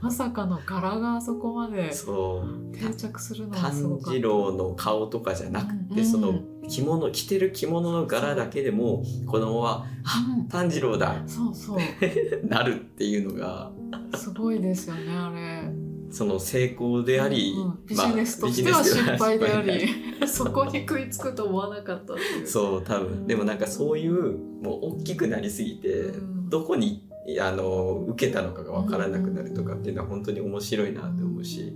Speaker 2: まさかの柄があそこまで定着するのはすごかった。
Speaker 1: 炭治郎の顔とかじゃなくて、
Speaker 2: うん。
Speaker 1: その着物着てる着物の柄だけでも子供は「あ
Speaker 2: うん。
Speaker 1: 炭治郎だ!
Speaker 2: そうそう」
Speaker 1: なるっていうのが。
Speaker 2: すごいですよねあれ。
Speaker 1: その成功であり、
Speaker 2: うんうん。ビ
Speaker 1: まあ
Speaker 2: ジネスとしては失敗であり、そこに食いつくと思わなかったっう。
Speaker 1: そう多分。でもなんかそういうもう大きくなりすぎて、
Speaker 2: うん。
Speaker 1: どこにあの受けたのかが分からなくなるとかっていうのは本当に面白いなって思うし、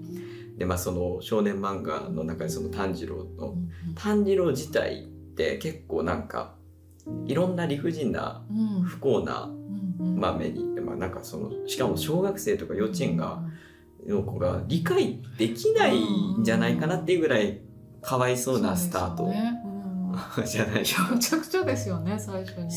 Speaker 1: でまあその少年漫画の中でその炭治郎の
Speaker 2: うん
Speaker 1: 炭治郎自体って結構なんかいろんな理不尽な
Speaker 2: うん。
Speaker 1: 不幸な、まあ、目に、まあ、なんかそのしかも小学生とか幼稚園がの子が理解できないんじゃないかなっていうぐらいかわいそうなスタート。じゃない
Speaker 2: めちゃくちゃですよね最初に。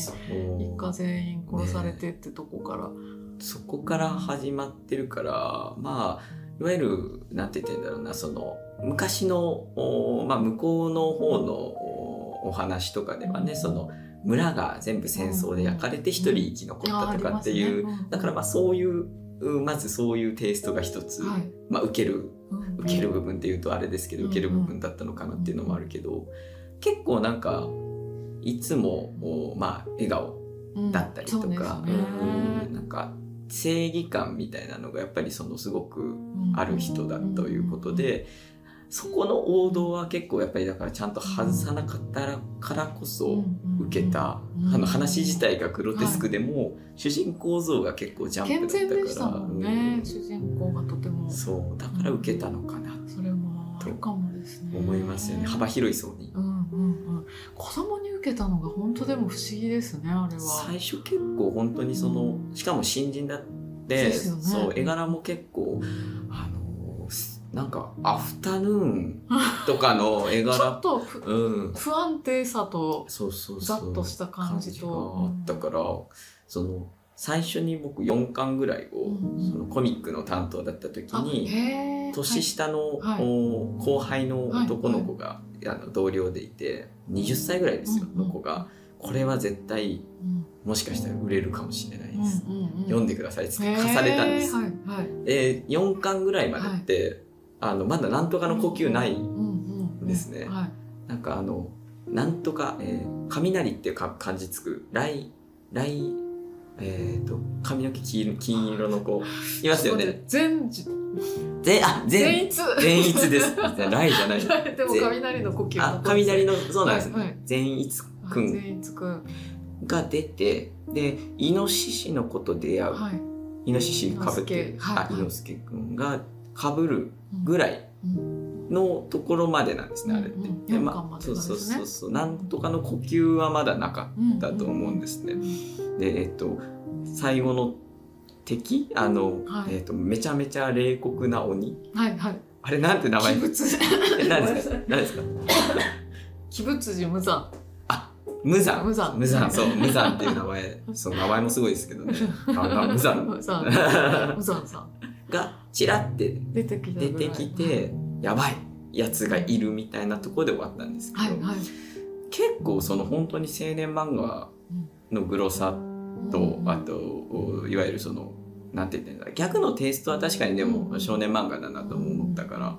Speaker 2: 一家全員殺されてってとこから、
Speaker 1: そこから始まってるからまあいわゆるなんて言ってんだろうなその昔の、おまあ、向こうの方のおお話とかではねその村が全部戦争で焼かれて一人生き残ったとかっていう、だからまあそういううまずそういうテイストが一つ、
Speaker 2: はい。
Speaker 1: まあ、受ける
Speaker 2: うん。
Speaker 1: 受ける部分っていうとあれですけど、
Speaker 2: うん。
Speaker 1: 受ける部分だったのかなっていうのもあるけど結構なんかいつもおまあ笑顔
Speaker 2: うん。
Speaker 1: だったりとか、
Speaker 2: ね。
Speaker 1: うんなんか正義感みたいなのがやっぱりそのすごくある人だということで、そこの王道は結構やっぱりだからちゃんと外さなかったからこそ受けた、
Speaker 2: うん。
Speaker 1: あの話自体がグロテスクでも、主人公像が結構ジャン
Speaker 2: 健
Speaker 1: プだったから
Speaker 2: 全でしたもんね、
Speaker 1: うん。
Speaker 2: 主人公がとても。
Speaker 1: そうだから受けたのかな
Speaker 2: それもあるかもですね。
Speaker 1: と思いますよね、幅広い層に。
Speaker 2: うんうんうん。子供に受けたのが本当でも不思議ですねあれは。
Speaker 1: 最初結構本当にそのしかも新人だって
Speaker 2: ですよね。
Speaker 1: そう絵柄も結構あのなんかアフタヌーンとかの 絵
Speaker 2: ちょ
Speaker 1: 柄
Speaker 2: っとふ
Speaker 1: うん。
Speaker 2: 不安定さと
Speaker 1: そうそう
Speaker 2: ざ
Speaker 1: そう。
Speaker 2: っとした感じと。
Speaker 1: あったから、その最初に僕4巻ぐらいを、
Speaker 2: うん。
Speaker 1: そのコミックの担当だった時
Speaker 2: あ
Speaker 1: に年下の、後輩の男の子が、あの同僚でいて20歳ぐらいですよ、の子が。これは絶対
Speaker 2: うん
Speaker 1: もしかしたら売れるかもしれないです、読んでくださいって貸されたんです、
Speaker 2: はいはい。
Speaker 1: で4巻ぐらいまでって、あのまだなんとかの呼吸ない、
Speaker 2: うん
Speaker 1: ですね。
Speaker 2: はい。
Speaker 1: なんかあのなんとか、えー雷っていうか漢字つく雷雷えっ、と髪の毛黄色金色の子いますよね。
Speaker 2: 全じ
Speaker 1: 全あ全
Speaker 2: 全一
Speaker 1: 全一です。雷じゃない。
Speaker 2: でも雷の呼吸
Speaker 1: あ雷のそうなんです。ね、
Speaker 2: はいはい。
Speaker 1: 善一くん。
Speaker 2: 全一くん。
Speaker 1: が出てでイノシシの子と出会う、
Speaker 2: はい。
Speaker 1: イノシシかぶってあ伊之助くんがかぶるぐらいのところまでなんですね、あれって。
Speaker 2: うんうん。
Speaker 1: で
Speaker 2: まで
Speaker 1: そうそうそうそう。なんとかの呼吸はまだなかったと思うんですね。でえっと最後の敵？あの、
Speaker 2: はい。
Speaker 1: えっとめちゃめちゃ冷酷な鬼？
Speaker 2: はいはい。
Speaker 1: あれなんて名前？
Speaker 2: 鬼物
Speaker 1: え何ですか？何ですか？
Speaker 2: 鬼物寺無惨。
Speaker 1: 無惨。
Speaker 2: 無惨。
Speaker 1: 無惨。そう無惨っていう名前。そう名前もすごいですけどね。ああ無惨。
Speaker 2: 無惨。無惨さん。
Speaker 1: がちらって
Speaker 2: 出てきた
Speaker 1: 出てきてやばい。やつがいるみたいなところで終わったんですけど、
Speaker 2: はいはい。
Speaker 1: 結構その本当に青年漫画のグロさと、あといわゆるそのなんて言ってんだ。ギャグのテイストは確かにでも少年漫画だなと思ったから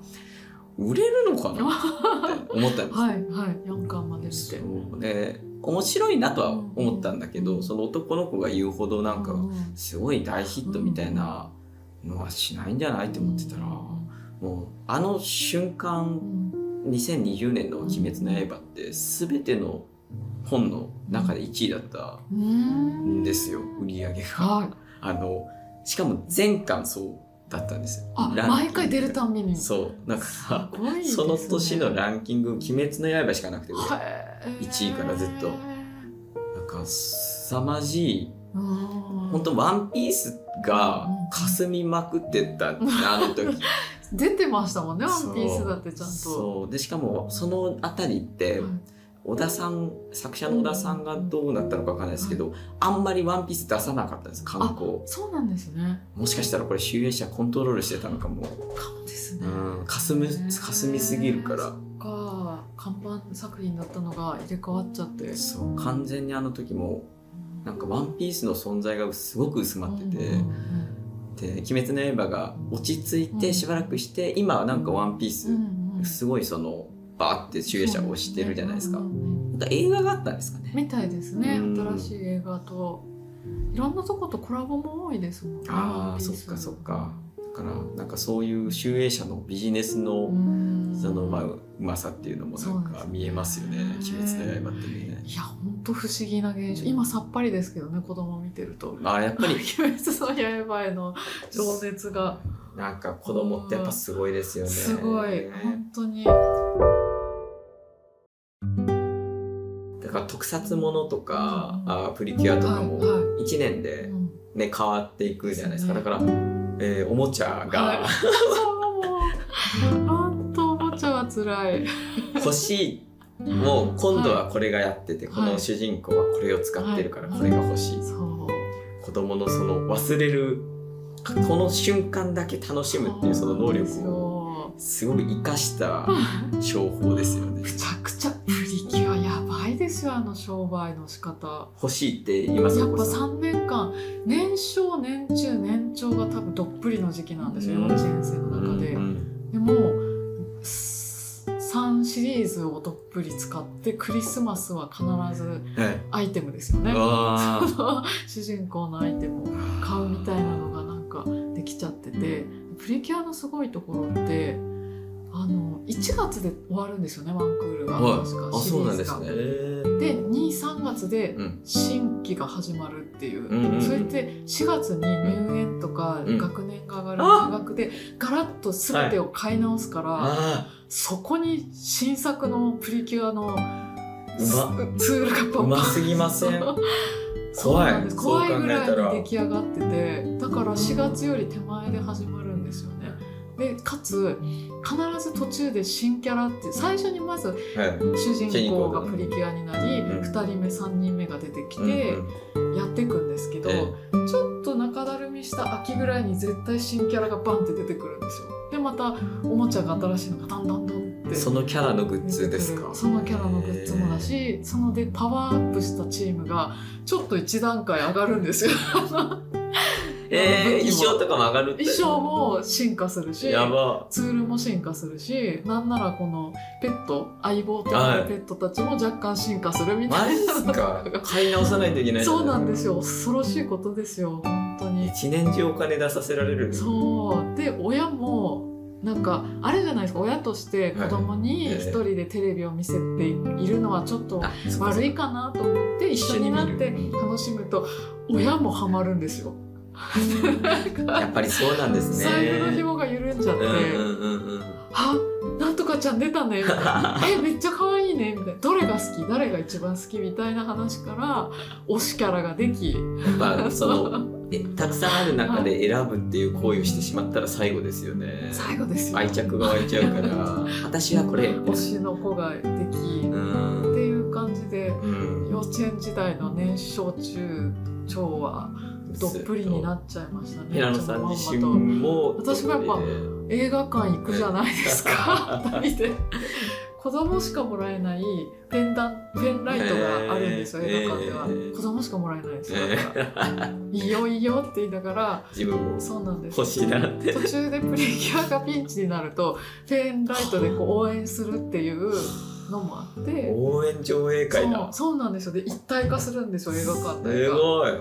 Speaker 1: 売れるのかな？って思ったんですよ。
Speaker 2: は いはい。四巻まで見て。
Speaker 1: そう。で面白いなとは思ったんだけど、その男の子が言うほどなんか
Speaker 2: う
Speaker 1: すごい大ヒットみたいなのはしないんじゃない？って思ってたら、もうあの瞬間2020年の「鬼滅の刃」って全ての本の中で1位だった
Speaker 2: うん
Speaker 1: んですよ売り上げが。
Speaker 2: はい。
Speaker 1: あのしかも全巻そうだったんです。よ。
Speaker 2: 毎回出るたんびに。
Speaker 1: そう。なんか
Speaker 2: すごいです
Speaker 1: そ
Speaker 2: ね
Speaker 1: の年のランキング「鬼滅の刃」しかなくてだか
Speaker 2: へー
Speaker 1: 1位からずっと。か凄まじい。
Speaker 2: 本
Speaker 1: 本当ワンピースが霞みまくってたあの時。
Speaker 2: 出てましたもんねワンピースだってちゃんと。
Speaker 1: そう。でしかもそのあたりって、
Speaker 2: はい
Speaker 1: 小田さん作者の小田さんがどうなったのかわかんないですけど、あんまりワンピース出さなかったんです観光。
Speaker 2: そうなんですね。
Speaker 1: もしかしたらこれ集英社コントロールしてたのかも。
Speaker 2: かもですね。
Speaker 1: うんかすむかすみすぎるから。
Speaker 2: か看板作品だったのが入れ替わっちゃって。
Speaker 1: そう完全にあの時もなんかワンピースの存在がすごく薄まってて、で「鬼滅の刃」が落ち着いてしばらくして、今はなんかワンピース、すごいそのバーって集英社を押してるじゃないですか、映画があったんですかね。
Speaker 2: みたいですね。
Speaker 1: うん。
Speaker 2: 新しい映画と。いろんなとことコラボも多いですもんね。
Speaker 1: あー
Speaker 2: ワンピース
Speaker 1: そっかそっか。だからなんかそういう集英社のビジネスの、
Speaker 2: うん。
Speaker 1: そのまあうまさっていうのもなんか見えますよね「鬼滅の刃」ってね。
Speaker 2: いや本当不思議な現象。今さっぱりですけどね子供見てると。
Speaker 1: あやっぱり。
Speaker 2: 鬼滅の刃への情熱が。
Speaker 1: なんか子供ってやっぱすごいですよね。
Speaker 2: すごい。本当に
Speaker 1: から特撮ものとか、
Speaker 2: うん。
Speaker 1: あプリキュアとかも
Speaker 2: はいはい。
Speaker 1: 1年で、
Speaker 2: うん。
Speaker 1: ね、変わっていくじゃないですか。だから、えーおもちゃが、
Speaker 2: 本当おもちゃは辛い。
Speaker 1: 欲しい。もう今度はこれがやってて、
Speaker 2: はい。
Speaker 1: この主人公はこれを使ってるから
Speaker 2: はい。
Speaker 1: これが欲しい、子供のその忘れるこの瞬間だけ楽しむっていうその能力を
Speaker 2: を
Speaker 1: すごい生かした商法ですよね。
Speaker 2: む。ちゃくちゃプリキュアやばいですよあの商売の仕方。
Speaker 1: 欲しいって言います
Speaker 2: やっぱ
Speaker 1: お子さん。
Speaker 2: 3年間。年少年中年長が多分どっぷりの時期なんですよ
Speaker 1: うん。
Speaker 2: 幼稚園生の中で、
Speaker 1: うん
Speaker 2: でも3シリーズをどっぷり使ってクリスマスは必ず
Speaker 1: はい
Speaker 2: アイテムですよね。
Speaker 1: うわー。
Speaker 2: 主人公のアイテムを買うみたいなのがなんかできちゃってて。プリキュアのすごいところってあの1月で終わるんですよねワンクールが。
Speaker 1: はい。
Speaker 2: 確か。
Speaker 1: あ
Speaker 2: シリ
Speaker 1: そうなんです
Speaker 2: ーズが。
Speaker 1: ね。
Speaker 2: で23月で
Speaker 1: うん。
Speaker 2: 新規が始まるっていう、
Speaker 1: うん
Speaker 2: それって4月に入園とか
Speaker 1: うん。
Speaker 2: 学年が上がる
Speaker 1: あ
Speaker 2: 入学でガラッと全てを買い直すから、
Speaker 1: あ
Speaker 2: そこに新作のプリキュアの
Speaker 1: うま
Speaker 2: ツールがパンパン。
Speaker 1: うますぎません。怖い。
Speaker 2: 怖いぐらいに出来上がっててだから4月より手前で始まるんですよね。でかつ必ず途中で新キャラって最初にまず
Speaker 1: はい。
Speaker 2: 主人公がプリキュアになり、
Speaker 1: うん。
Speaker 2: 2人目3人目が出てき
Speaker 1: うん
Speaker 2: て
Speaker 1: うん。
Speaker 2: やっていくんですけど、
Speaker 1: え
Speaker 2: ちょっと中だるみした秋ぐらいに絶対新キャラがバンって出てくるんですよ。でまたおもちゃが新しいのがどんどんどんって。
Speaker 1: そのキャラのグッズですか？
Speaker 2: そのキャラのグッズもだし、そのでパワーアップしたチームがちょっと一段階上がるんですよ
Speaker 1: えー、衣装とかも上がるって。
Speaker 2: 衣装も進化するし
Speaker 1: やば。
Speaker 2: ツールも進化するしなんならこのペット相棒となるペットたちも若干進化するみ
Speaker 1: マ
Speaker 2: たいな
Speaker 1: ジっすか？買い直さないといけない
Speaker 2: そうなんです
Speaker 1: よ。
Speaker 2: よ恐ろしいことですよ本当に。
Speaker 1: 一年中お金出させられる。
Speaker 2: そう。で親もなんかあれじゃないですか。親として子供に
Speaker 1: はい
Speaker 2: 一人でテレビを見せているのはちょっと悪いかなと思って一緒になって楽しむと親もハマるんですよ。
Speaker 1: やっぱりそうなんですね。
Speaker 2: 財布の紐が緩んじゃって
Speaker 1: うんうんうんうん。
Speaker 2: あなんとかちゃん出たねみたいな。えめっちゃ可愛いねみたいな。どれが好き？誰が一番好きみたいな話から推しキャラができ。
Speaker 1: やっぱそのえたくさんある中で選ぶっていう行為をしてしまったら最後ですよね。
Speaker 2: 最後ですよ。
Speaker 1: 愛着が湧いちゃうから。私はこれ。
Speaker 2: 推しの子ができ
Speaker 1: う
Speaker 2: って
Speaker 1: ん
Speaker 2: いう感じで
Speaker 1: うん。
Speaker 2: 幼稚園時代の年少中長はどっぷりになっちゃいましたね。
Speaker 1: 平野さん自身も
Speaker 2: 私もやっぱ映画館行くじゃないですか。子供しかもらえないペンダンペンライトがあるんですよ、映画館では、
Speaker 1: へー。
Speaker 2: 子供しかもらえないんです。よだから「いいよいいよ」って言いながら
Speaker 1: 自分も
Speaker 2: そうなんです。
Speaker 1: 欲しいなって。
Speaker 2: 途中でプリキュアがピンチになるとペンライトでこう応援するっていうのもあって
Speaker 1: 応援上映会
Speaker 2: そう
Speaker 1: だ
Speaker 2: そうなんですよ。で一体化するんですよ映画館内が。
Speaker 1: すごい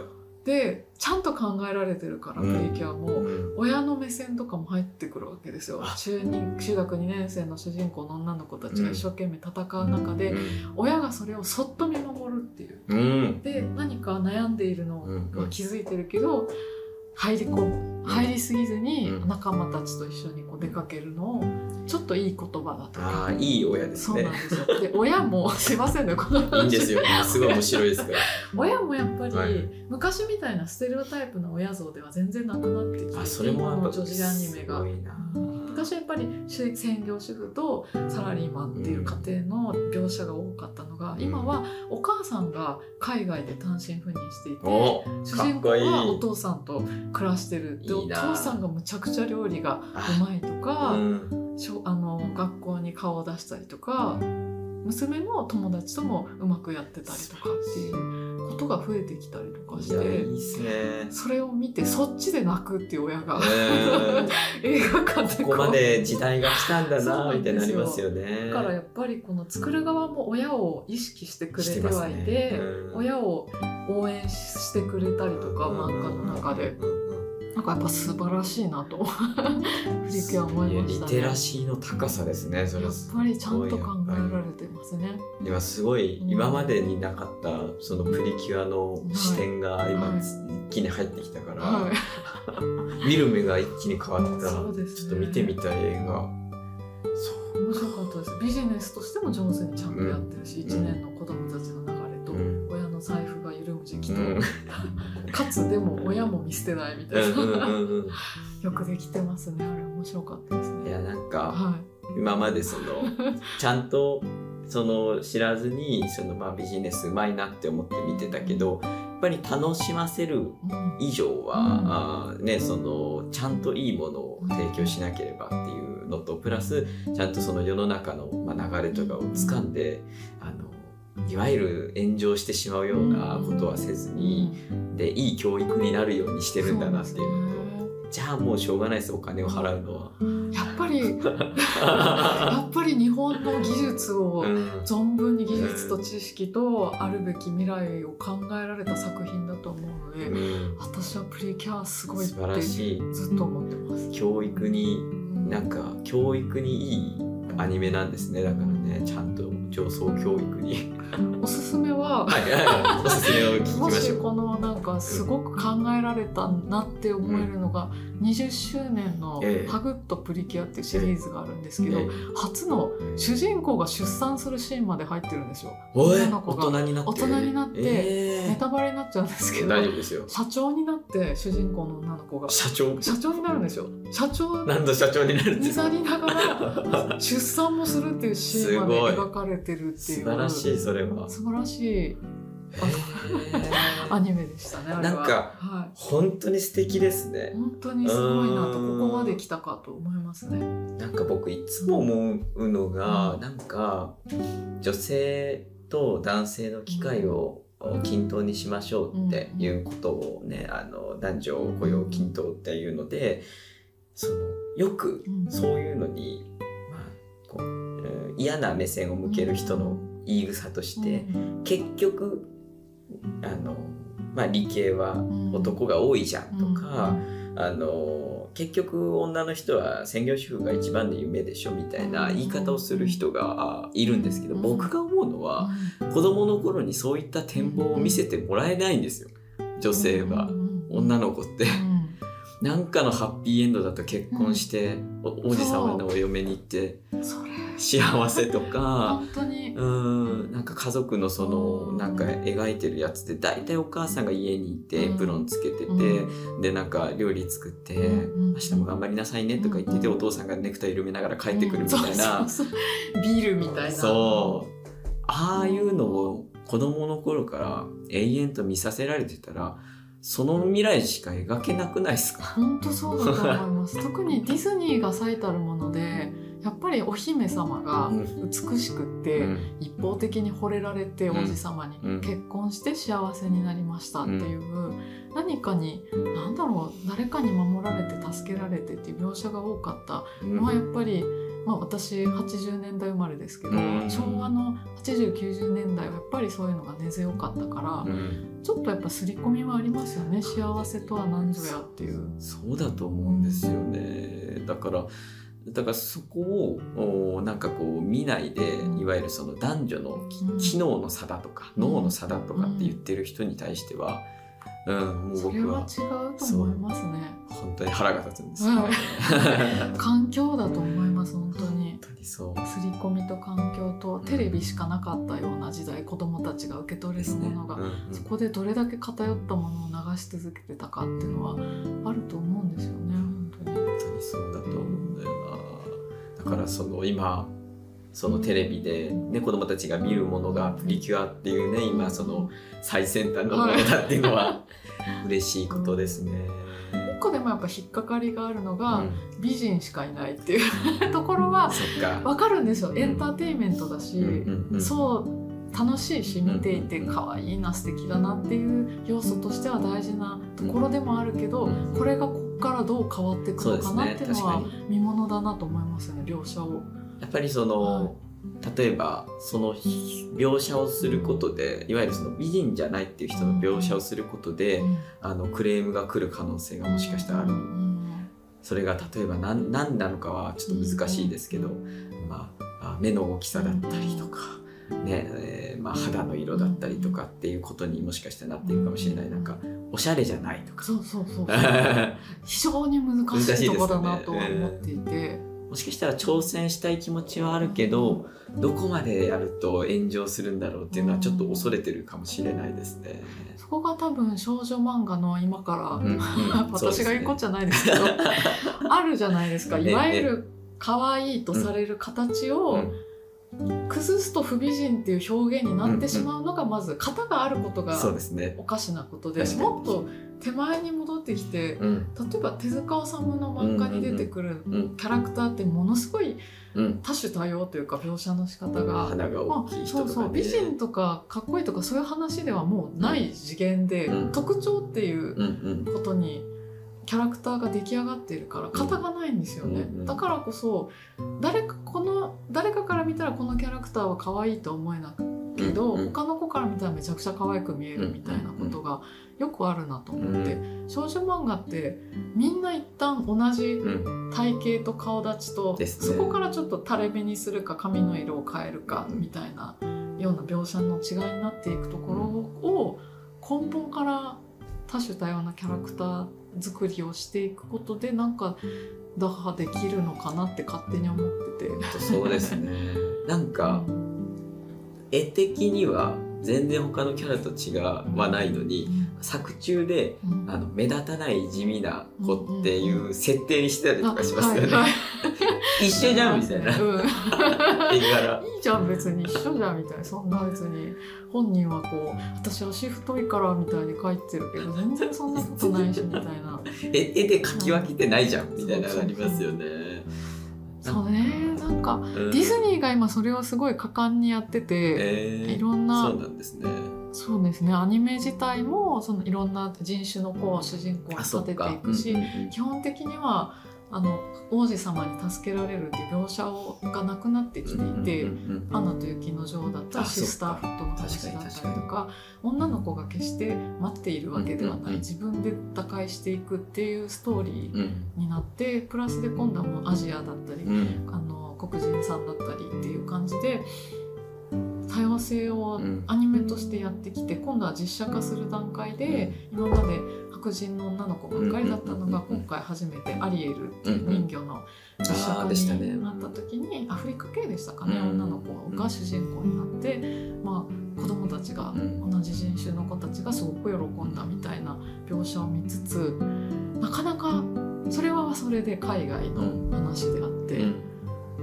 Speaker 2: でちゃんと考えられてるから、
Speaker 1: うん。
Speaker 2: プリキュアも
Speaker 1: うん。
Speaker 2: 親の目線とかも入ってくるわけですよ。
Speaker 1: あ。
Speaker 2: 中二中学2年生の主人公の女の子たちが一生懸命戦う中で、
Speaker 1: うん。
Speaker 2: 親がそれをそっと見守るっていう。
Speaker 1: うん。
Speaker 2: で何か悩んでいるの
Speaker 1: うん。
Speaker 2: は気づいてるけど入り込む。入りすぎずに
Speaker 1: うん。
Speaker 2: 仲間たちと一緒にこう出かけるのをちょっといい言葉だとか。
Speaker 1: あいい親ですね。
Speaker 2: そうなんですよ。で 親もすいませんねこの
Speaker 1: いいんですよ。すごい面白いですから。
Speaker 2: 親もやっぱり、
Speaker 1: はい。
Speaker 2: 昔みたいなステレオタイプな親像では全然なくなってきて
Speaker 1: あそれも
Speaker 2: 今の女子アニメが。昔はやっぱり専業主婦とサラリーマンっていう家庭の描写が多かったのが、
Speaker 1: うん。
Speaker 2: 今はお母さんが海外で単身赴任していて
Speaker 1: お
Speaker 2: 主人公はお父さんと暮らしてるで
Speaker 1: いいな。
Speaker 2: お父さんがむちゃくちゃ料理がうまいとか、
Speaker 1: うん
Speaker 2: あの学校に顔を出したりとか娘の友達ともうまくやってたりとかっていうことが増えてきたりとかしてそれを見てそっちで泣くっていう親が
Speaker 1: うん。
Speaker 2: 映画館で
Speaker 1: ここまで時代が来たんだなみたいになりますよね。
Speaker 2: だからやっぱりこの作る側も親を意識してくれてはいて、
Speaker 1: ね。うん。
Speaker 2: 親を応援してくれたりとか漫画の中でなんかやっぱ素晴らしいなとプリキュア思いましたね。
Speaker 1: リテラシーの高さですねそれ
Speaker 2: やっぱりちゃんと考えられてますね。
Speaker 1: 今すごい
Speaker 2: うん
Speaker 1: 今までになかったそのプリキュアの視点が今
Speaker 2: はい。
Speaker 1: 一気に入ってきたから、
Speaker 2: はい。
Speaker 1: 見る目が一気に変わった。
Speaker 2: ね。
Speaker 1: ちょっと見てみたい映画。そう。
Speaker 2: 面白かったです。ビジネスとしても上手にちゃんとやってるし、
Speaker 1: うん。
Speaker 2: 一、年の子供たちの流れと、
Speaker 1: うん
Speaker 2: 親の財布が緩む時期と、
Speaker 1: うん
Speaker 2: かつでも親も見捨てないみたいな、
Speaker 1: うんうんうんうん
Speaker 2: よくできてますね。あれ面白かったです
Speaker 1: い
Speaker 2: ね。
Speaker 1: やなんか
Speaker 2: は
Speaker 1: 今までそのちゃんとその知らずにそのまあビジネスうまいなって思って見てたけどやっぱり楽しませる
Speaker 2: い。うん
Speaker 1: 以上は、
Speaker 2: うん
Speaker 1: あーねそのちゃんといいものを提供しなければっていうのとプラスちゃんとその世の中の、まあ、流れとかを掴んで、あのいわゆる炎上してしまうようなことはせずに、でいい教育になるようにしてるんだなっていうのと。じゃあもうしょうがないですお金を払うのは。
Speaker 2: やっぱり やっぱり日本の技術を
Speaker 1: うん。
Speaker 2: 存分に技術と知識とあるべき未来を考えられた作品だと思うので、
Speaker 1: うん。
Speaker 2: 私はプリキュアすごいっ
Speaker 1: 素晴ら
Speaker 2: て
Speaker 1: しい。
Speaker 2: ずっと思ってます。
Speaker 1: 教育になんか教育にいいアニメなんですね。だからねちゃんと上層教育に
Speaker 2: おすすめは、
Speaker 1: はいはいおすすめを聞き
Speaker 2: も
Speaker 1: ましょう。
Speaker 2: しこのなんかすごく考えられたなって思えるのが、20周年の
Speaker 1: ええ「
Speaker 2: ハグッとプリキュア」っていうシリーズがあるんですけど、
Speaker 1: ええ。
Speaker 2: 初の主人公が出産するシーンまで入ってるんですよ。女の子が。
Speaker 1: 大人になって？
Speaker 2: 大人になって
Speaker 1: え
Speaker 2: ネタバレになっちゃうんですけ
Speaker 1: ー
Speaker 2: ど
Speaker 1: 大丈夫ですよ。
Speaker 2: 社長になって主人公の女の子が。
Speaker 1: 社長。
Speaker 2: 社長になるんですよ。社長
Speaker 1: なんと社長になる
Speaker 2: りながら 出産もするっていうシーンまで描かれてるっていう。
Speaker 1: 素晴らしいそれは
Speaker 2: 素晴らしい。アニメでしたねあれは。
Speaker 1: なんか
Speaker 2: はい、
Speaker 1: 本当に素敵ですね。
Speaker 2: 本当にすごいなとここまで来たかと思いますね。
Speaker 1: なんか僕いつも思うのが、
Speaker 2: うん。
Speaker 1: なんか女性と男性の機会を均等にしましょうっていうことをね、あの男女雇用均等っていうのでそのよく
Speaker 2: うん。
Speaker 1: そういうのに、まあこううん嫌な目線を向ける人の言い草として、
Speaker 2: うん。
Speaker 1: 結局あの、まあ、理系は男が多いじゃんとか、あの結局女の人は専業主婦が一番の夢でしょみたいな言い方をする人があいるんですけど
Speaker 2: うん。
Speaker 1: 僕が思うのは子供の頃にそういった展望を見せてもらえないんですよ。女性は。女の子って。
Speaker 2: うん
Speaker 1: なんかのハッピーエンドだと結婚しておおじさまのお嫁に行って幸せとか
Speaker 2: 本当に。
Speaker 1: うん。なんか家族のその
Speaker 2: うん
Speaker 1: なんか描いてるやつで大体お母さんが家にいてエ
Speaker 2: うん。
Speaker 1: プロンつけてて、
Speaker 2: う
Speaker 1: でなんか料理作って、
Speaker 2: うん
Speaker 1: 明日も頑張りなさいねとか言ってて、
Speaker 2: うん。
Speaker 1: お父さんがネクタイ緩めながら帰ってくるみたいな、
Speaker 2: うん。そうそうそう。ビールみたいな。
Speaker 1: そう。ああいうのを子供の頃から永遠と見させられてたらその未来しか描けなくないですか？
Speaker 2: 本当そうだと思います。特にディズニーが最たるものでやっぱりお姫様が
Speaker 1: うん。
Speaker 2: 美しくって、
Speaker 1: うん。
Speaker 2: 一方的に惚れられて
Speaker 1: うん。
Speaker 2: 王子様に
Speaker 1: うん。
Speaker 2: 結婚して幸せになりましたっていう、何かに何だろう誰かに守られて助けられてっていう描写が多かったのはやっぱり、まあ、私80年代生まれですけど、
Speaker 1: うん。
Speaker 2: 昭和の8090年代はやっぱりそういうのが根強かったから、
Speaker 1: うん。
Speaker 2: ちょっとやっぱ刷り込みはありますよね。幸せとは何ぞやっていう。
Speaker 1: そうだと思うんですよね。だからだからそこをおなんかこう見ないでいわゆるその男女の機能の差だとか脳の差だとかって言ってる人に対しては、うん、もう僕は
Speaker 2: それは違うと思いますね。
Speaker 1: 本当に腹が立つんですよ、ね。
Speaker 2: 環境だと思います本当に。
Speaker 1: そう
Speaker 2: 刷り込みと環境とテレビしかなかったような時代、子どもたちが受け取れるものが、
Speaker 1: うんうん
Speaker 2: そこでどれだけ偏ったものを流し続けてたかっていうのはあると思うんですよね本当に。
Speaker 1: 本当にそうだと思うんだよなだからその今そのテレビで、ね、子供たちが見るものがプリキュアっていうね今その最先端のものだっていうのは 嬉しいことですね。
Speaker 2: 一個でもやっぱ引っかかりがあるの
Speaker 1: う
Speaker 2: が、
Speaker 1: ん、
Speaker 2: 美人しかいないっていう ところは
Speaker 1: そっか。
Speaker 2: わかるんですよ。エンターテインメントだし、
Speaker 1: うんうんうん。
Speaker 2: そう楽しいし見ていて
Speaker 1: うんうんうん
Speaker 2: 可愛いな素敵だなっていう要素としては大事なところでもあるけど、
Speaker 1: うん
Speaker 2: これがこっからどう変わっていくのかなっていうのは見ものだなと思いますね描写を。
Speaker 1: やっぱりその、例えばその描写をすることでいわゆるその美人じゃないっていう人の描写をすることで、
Speaker 2: うん。
Speaker 1: あのクレームが来る可能性がもしかしたらある、
Speaker 2: うん。
Speaker 1: それが例えば何何なのかはちょっと難しいですけど、まあ、あ目の大きさだったりとか、ねえーまあ、肌の色だったりとかっていうことにもしかしたらなっていくかもしれない。なんかおしゃれじゃないとか。
Speaker 2: そうそうそう。非常に難しいところだなとは思っていて。
Speaker 1: もしかしたら挑戦したい気持ちはあるけどどこまでやると炎上するんだろうっていうのはちょっと恐れてるかもしれないですね。
Speaker 2: そこが多分少女漫画の今から、
Speaker 1: うんうん。
Speaker 2: 私が言うことじゃないですけど あるじゃないですか、
Speaker 1: ね
Speaker 2: いわゆる可愛いとされる形を崩すと不美人っていう表現になってしまうのがまず型があることが。おかしなことで
Speaker 1: 確かに。
Speaker 2: もっと手前に戻ってきて
Speaker 1: うん
Speaker 2: 例えば手塚治虫の漫画に出てくる
Speaker 1: うん
Speaker 2: キャラクターってものすごい
Speaker 1: うん。
Speaker 2: 多種多様というか描写の仕方が。まあ、そう。美人とかかっこいいとかそういう話ではもうない次元で、
Speaker 1: うん
Speaker 2: 特徴っていう。ことにキャラクターが出来上がっているから型がないんですよね、だからこそ誰かこの誰かから見たらこのキャラクターは可愛いと思えなくけど、
Speaker 1: うんうん。
Speaker 2: 他の子から見たらめちゃくちゃ可愛く見えるみたいなことがよくあるなと思って、少女漫画ってみんな一旦同じ
Speaker 1: うん。
Speaker 2: 体型と顔立ちと、
Speaker 1: ね。
Speaker 2: そこからちょっと垂れ目にするか髪の色を変えるかみたいなような描写の違いになっていくところを根本から多種多様なキャラクター作りをしていくことでなんか打破できるのかなって勝手に思ってて。
Speaker 1: そうですね。なんか絵的には全然他のキャラと違わないのに作中で
Speaker 2: うん。
Speaker 1: あの目立たない地味な子っていう設定にしてたりとかしますよね。
Speaker 2: いはい。
Speaker 1: 一緒じゃんみたいな。
Speaker 2: うん。いいじゃん別に一緒じゃんみたいな。そんな別に。本人はこう私足太いからみたいに書いてるけど 全然そんなことないしみたいな。
Speaker 1: 絵絵で描き分けてないじゃんみたいなのありますよね。
Speaker 2: そうね。なんか
Speaker 1: うん。
Speaker 2: ディズニーが今それをすごい果敢にやってて、
Speaker 1: えー
Speaker 2: いろんな
Speaker 1: そうなんですね。
Speaker 2: そうですね。アニメ自体もそのいろんな人種の子を主人公に立てていくし、
Speaker 1: うんうんうん。
Speaker 2: 基本的にはあの王子様に助けられるっていう描写をがなくなってきていて。アナと雪の女王だったり
Speaker 1: あ
Speaker 2: シスターフットの話だったりとか女の子が決して待っているわけではない、自分で打開していくっていうストーリー
Speaker 1: うん
Speaker 2: になってプラスで今度はもうアジアだったり、
Speaker 1: うん。
Speaker 2: あの黒人さんだったりっていう感じで多様性を
Speaker 1: うん。
Speaker 2: アニメとしてやってきて今度は実写化する段階で今まで白人の女の子ばっかりだったのが今回初めてアリエルっていう人魚の実写化になった時にアフリカ系でしたかね
Speaker 1: うん
Speaker 2: 女の子が主人公になってまあ子供たちが
Speaker 1: うん。
Speaker 2: 同じ人種の子たちがすごく喜んだみたいな描写を見つつなかなかそれはそれで海外の話であって。
Speaker 1: うん。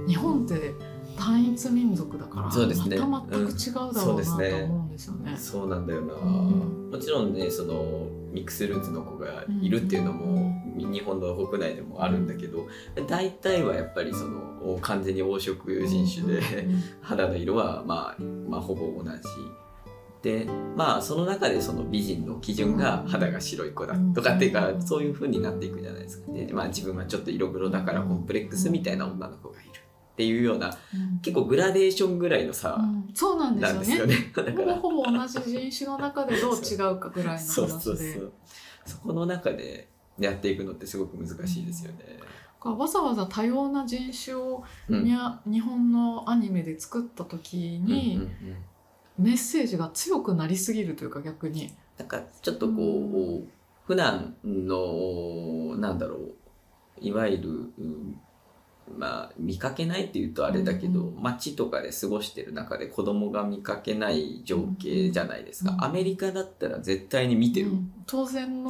Speaker 2: 日本って単一民族だから
Speaker 1: そうですね。
Speaker 2: また全く違うだろうなと思うんですよね。
Speaker 1: そうなんだよな、
Speaker 2: うん。
Speaker 1: もちろんねそのミックスルーツの子がいるっていうのも、日本の国内でもあるんだけど大体はやっぱりその完全に黄色人種で、肌の色は、まあ、まあほぼ同じ。でまあその中でその美人の基準が肌が白い子だとかっていうか
Speaker 2: うん
Speaker 1: そういう風になっていくじゃないですか。で、まあ、自分はちょっと色黒だからコンプレックスみたいな女の子がいるっていうような
Speaker 2: うん。
Speaker 1: 結構グラデーションぐらいの差
Speaker 2: うん。そうなんですよね。ほぼほぼ同じ人種の中でどう違うかぐらいの
Speaker 1: そうそう
Speaker 2: 話で
Speaker 1: そう。そこの中でやっていくのってすごく難しいですよね。
Speaker 2: わざわざ多様な人種を日本のアニメで作った時に、
Speaker 1: うんうんうん。
Speaker 2: メッセージが強くなりすぎるというか逆に。
Speaker 1: なんかちょっとこう、普段のなんだろういわゆる、うんまあ見かけないっていうとあれだけど、
Speaker 2: うん
Speaker 1: 街とかで過ごしてる中で子供が見かけない情景じゃないですか、
Speaker 2: うん
Speaker 1: アメリカだったら絶対に見てる、
Speaker 2: うん。当然の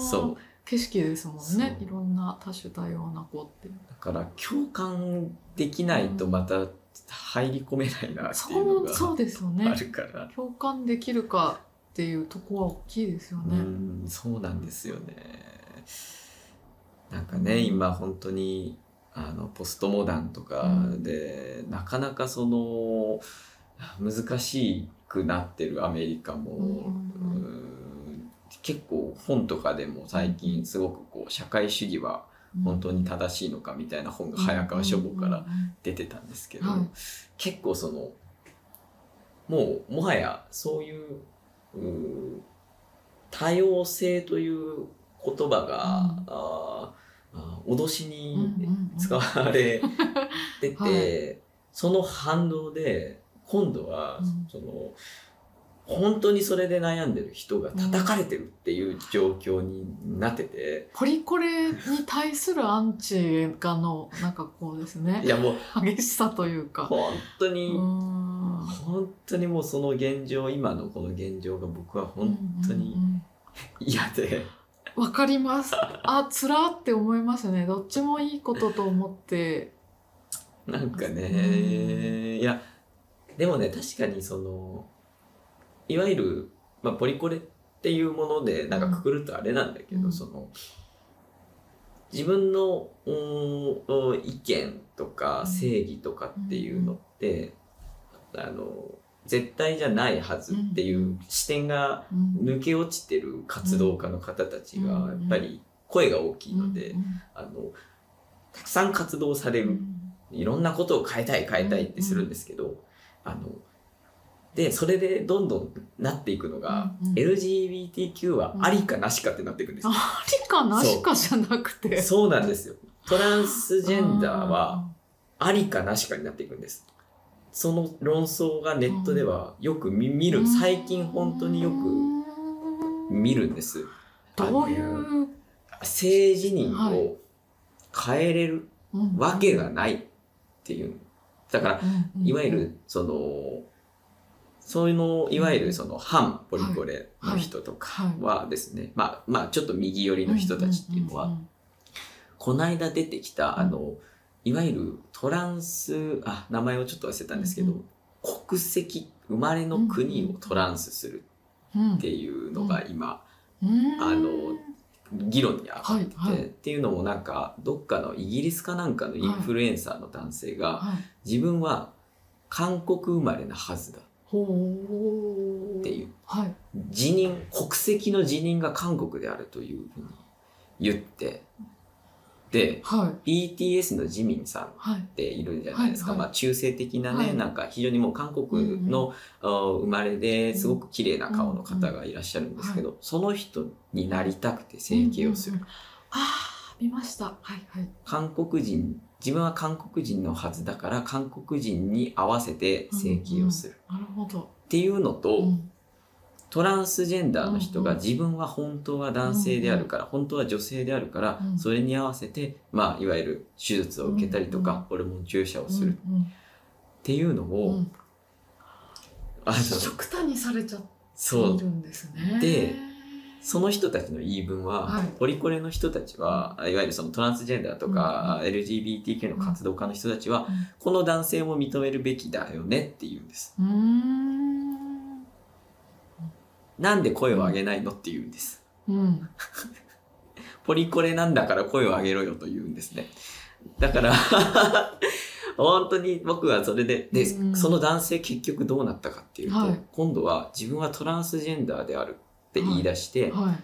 Speaker 2: 景色ですもんね。いろんな多種多様な子って。
Speaker 1: だから共感できないとまた入り込めないなっていうのがあ
Speaker 2: ね。
Speaker 1: るから、
Speaker 2: 共感できるかっていうとこは大きいですよ
Speaker 1: う
Speaker 2: ね。
Speaker 1: んそうなんですよね。なんかね今本当にあのポストモダンとかで、なかなかその難しくなってるアメリカも、
Speaker 2: うん。うんうん
Speaker 1: うん結構本とかでも最近すごくこう社会主義は本当に正しいのかみたいな本が早川書房から出てたんですけど、
Speaker 2: はい。
Speaker 1: 結構そのもうもはやそういう多様性という言葉が、脅しに
Speaker 2: うんうんうん。
Speaker 1: 使われてて、
Speaker 2: はい。
Speaker 1: その反動で今度は、
Speaker 2: うん。
Speaker 1: その本当にそれで悩んでる人が叩かれてるっていう状況になってて、
Speaker 2: ポリコレに対するアンチがのなんかこうですね。
Speaker 1: いやもう
Speaker 2: 激しさというか。
Speaker 1: 本当
Speaker 2: う
Speaker 1: に、
Speaker 2: ん。
Speaker 1: 本当にもうその現状今のこの現状が僕は本当に
Speaker 2: うんうんうん。
Speaker 1: 嫌で、
Speaker 2: わかります。あ、つらって思いますね。どっちもいいことと思って。
Speaker 1: なんか
Speaker 2: うん
Speaker 1: ね、いやでもね確かにそのいわゆる、まあ、ポリコレっていうものでなんかくくるとあれなんだけど、
Speaker 2: うん
Speaker 1: その自分の意見とか
Speaker 2: うん
Speaker 1: 正義とかっていうのって、あの絶対じゃないはずっていう視点が
Speaker 2: うん。
Speaker 1: 抜け落ちてる活動家の方たちがや
Speaker 2: うん。
Speaker 1: っぱり声が大きいので、
Speaker 2: うん。
Speaker 1: あのたくさん活動される。
Speaker 2: うん。
Speaker 1: いろんなことを変えたい変えたいってするんですけど、あのでそれでどんどんなっていくのが、
Speaker 2: うん。うん。
Speaker 1: LGBTQ はありかなしかってなっていくんですよ、
Speaker 2: ありかなしかじゃなくて。
Speaker 1: そう。なんですよ。トランスジェンダーはありかなしかになっていくんですその論争がネットではよく見見る最近本当によく見るんです。
Speaker 2: どういう
Speaker 1: 性自認を変えれる
Speaker 2: うん。
Speaker 1: わけがないっていう。だから
Speaker 2: うん。
Speaker 1: いわゆるそのそういうのいわゆるその反ポリコレの人とかはですね、まあまあちょっと右寄りの人たちっていうのは、この間出てきたあのいわゆるトランスあ名前をちょっと忘れたんですけど、
Speaker 2: うん
Speaker 1: 国籍生まれの国をトランスする
Speaker 2: うん
Speaker 1: っていうのが今、
Speaker 2: うん。
Speaker 1: あの議論に上がってて、
Speaker 2: はいはい。
Speaker 1: っていうのもなんかどっかのイギリスかなんかのインフルエンサーの男性が、
Speaker 2: はい。
Speaker 1: 自分は韓国生まれなはずだ。っていう。
Speaker 2: はい。
Speaker 1: 辞任国籍の辞任が韓国であるというふうに言ってで
Speaker 2: はい。
Speaker 1: BTS のジミンさん
Speaker 2: はい。
Speaker 1: っているんじゃないですか、
Speaker 2: はいはい。
Speaker 1: まあ、中性的なね、
Speaker 2: はい。
Speaker 1: なんか非常にもう韓国の、あ生まれですごく綺麗な顔の方がいらっしゃるんですけど、その人になりたくて整形をする、
Speaker 2: うんうんうん。ああ見ました。はいはい。
Speaker 1: 韓国人自分は韓国人のはずだから韓国人に合わせて整形をする、
Speaker 2: なるほど。
Speaker 1: っていうのと、
Speaker 2: うん
Speaker 1: トランスジェンダーの人が
Speaker 2: うんうん。
Speaker 1: 自分は本当は男性であるから、本当は女性であるから、
Speaker 2: うん。
Speaker 1: それに合わせて、まあ、いわゆる手術を受けたりとか、ホルモン注射をする。っ
Speaker 2: うん。
Speaker 1: ていうのを、
Speaker 2: うん。うん
Speaker 1: あの
Speaker 2: 極端にされちゃって
Speaker 1: そう
Speaker 2: いるんですね。
Speaker 1: でその人たちの言い分は、
Speaker 2: はい。
Speaker 1: ポリコレの人たちは、いわゆるそのトランスジェンダーとか、LGBTQ の活動家の人たちは、この男性も認めるべきだよねって言うんです。
Speaker 2: うん
Speaker 1: なんで声を上げないのって言うんです。
Speaker 2: うん。
Speaker 1: ポリコレなんだから声を上げろよと言うんですね。だから、本当に僕はそれで、で、
Speaker 2: うん。
Speaker 1: その男性結局どうなったかっていうと、
Speaker 2: はい。
Speaker 1: 今度は自分はトランスジェンダーであるって言い出して、
Speaker 2: はい。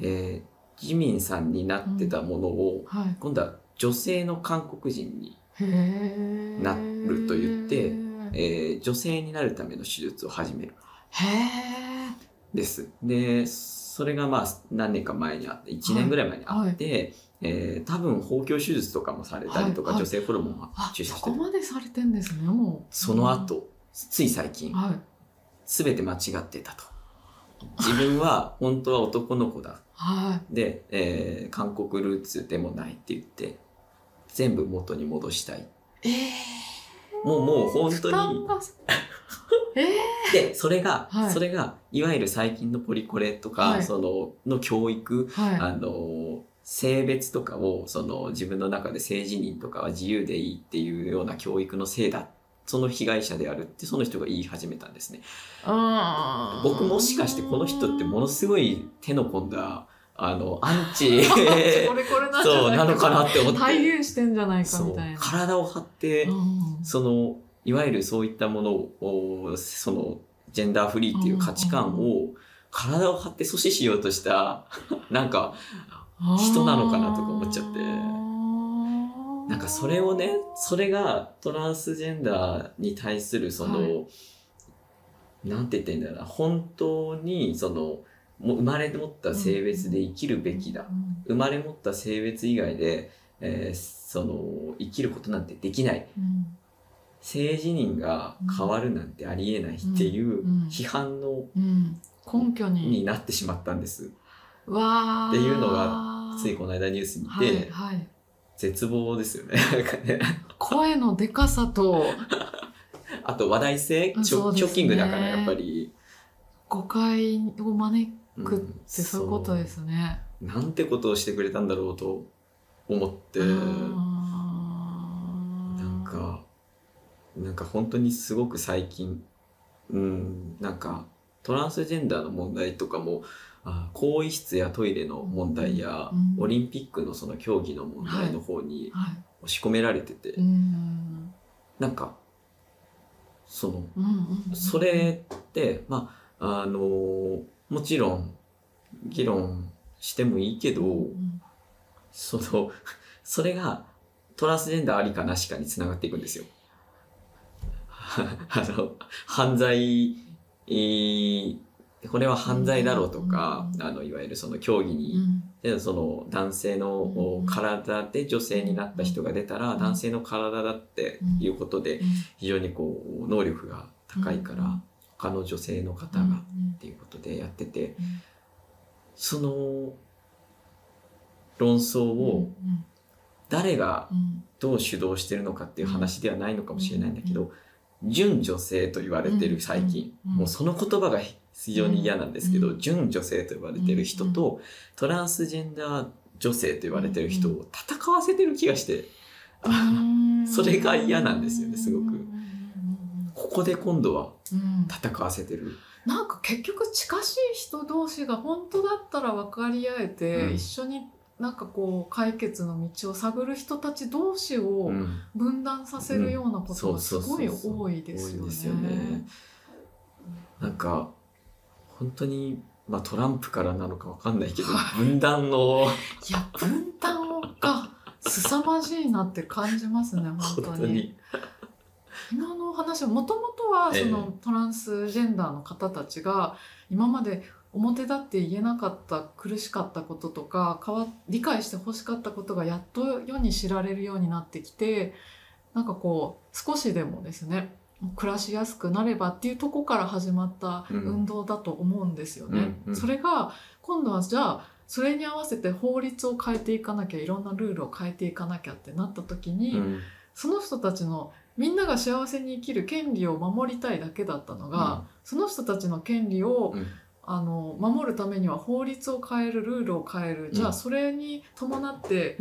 Speaker 1: えージミンさんになってたものを、
Speaker 2: はい。
Speaker 1: 今度は女性の韓国人に、なると言ってえー女性になるための手術を始める。
Speaker 2: へえ
Speaker 1: です。で、それがまあ何年か前にあって、1年ぐらい前にあって、えー多分包協手術とかもされたりとか、
Speaker 2: はいはい
Speaker 1: 女性ホルモンを
Speaker 2: あ
Speaker 1: 注射してる。
Speaker 2: そこまでされてんですねもう
Speaker 1: その後、つい最近、
Speaker 2: はい
Speaker 1: すべて間違ってたと。自分は 本当は男の子だ。
Speaker 2: は
Speaker 1: で、えー韓国ルーツでもないって言って、全部元に戻したい。
Speaker 2: えー、
Speaker 1: もうもう本当に。
Speaker 2: え
Speaker 1: ー、でそれが、はい、それがいわゆる最近のポリコレとか、はい、そのの教育、はい、あの性別とかをその自分の中で性自認とかは自由でいいっていうような教育のせいだその被害者であるってその人が言い始めたんですね。僕もしかしてこの人ってものすごい手の込んだあのアンチ そうなのかなって思って。
Speaker 2: 体現してんじゃないかみたいな。
Speaker 1: 体を張って、そのいわゆるそういったものをそのジェンダーフリーっていう価値観を体を張って阻止しようとした なんか人なのかなとか思っちゃって。なんかそれをね、それがトランスジェンダーに対するその、はい、なんて言ってんだろうな、本当にその、も生まれ持った性別で生きるべきだ。生まれ持った性別以外で、えー、その、生きることなんてできない。性自認が変わるなんてありえないっていう批判の
Speaker 2: 根拠に。
Speaker 1: なってしまったんです。
Speaker 2: わ
Speaker 1: っていうのがついこの間ニュース見て、はいはい、絶望ですよね。ね
Speaker 2: 声のでかさと。
Speaker 1: あと話題性、ね、ショッキングだからやっぱり。
Speaker 2: 誤解を招くってそういうことですね、
Speaker 1: う。ん、なんてことをしてくれたんだろうと思って。なんかなんか本当にすごく最近うんなんかトランスジェンダーの問題とかもあ更衣室やトイレの問題や、うん、オリンピックのその競技の問題の方に押し込められてて、はいはい、なんかその、それってまああのもちろん議論してもいいけど、うん、そのそれがトランスジェンダーありかなしかにつながっていくんですよ。あの犯罪、えーこれは犯罪だろうとか、あのいわゆるその競技に、うん、その男性の体で女性になった人が出たら、男性の体だっていうことで非常にこう能力が高いから、他の女性の方がっていうことでやってて、その論争を誰がどう主導してるのかっていう話ではないのかもしれないんだけど、純女性と言われてる最近、もうその言葉が非常に嫌なんですけど、純女性と呼ばれてる人と、トランスジェンダー女性と言われてる人を戦わせてる気がして、それが嫌なんですよね、すごく。ここで今度は戦わせてる。
Speaker 2: なんか結局近しい人同士が本当だったら分かり合えて、一緒になんかこう解決の道を探る人たち同士を分断させるようなことがすごい多いですよね。
Speaker 1: なんか本当に、まあ、トランプからなのかわかんないけど、分断の
Speaker 2: いや分断が凄まじいなって感じますね 本当に。今の話はもともとはそのトランスジェンダーの方たちが今まで表立って言えなかった苦しかったこととかわ理解してほしかったことがやっと世に知られるようになってきてなんかこう少しでもですね暮らしやすくなればっていうとこから始まった運動だと思うんですよね。うんうん、それが今度はじゃあそれに合わせて法律を変えていかなきゃいろんなルールを変えていかなきゃってなった時に、うん、その人たちのみんなが幸せに生きる権利を守りたいだけだったのが、うん、その人たちの権利を、うん、あの守るためには法律を変えるルールを変える、じゃあそれに伴って、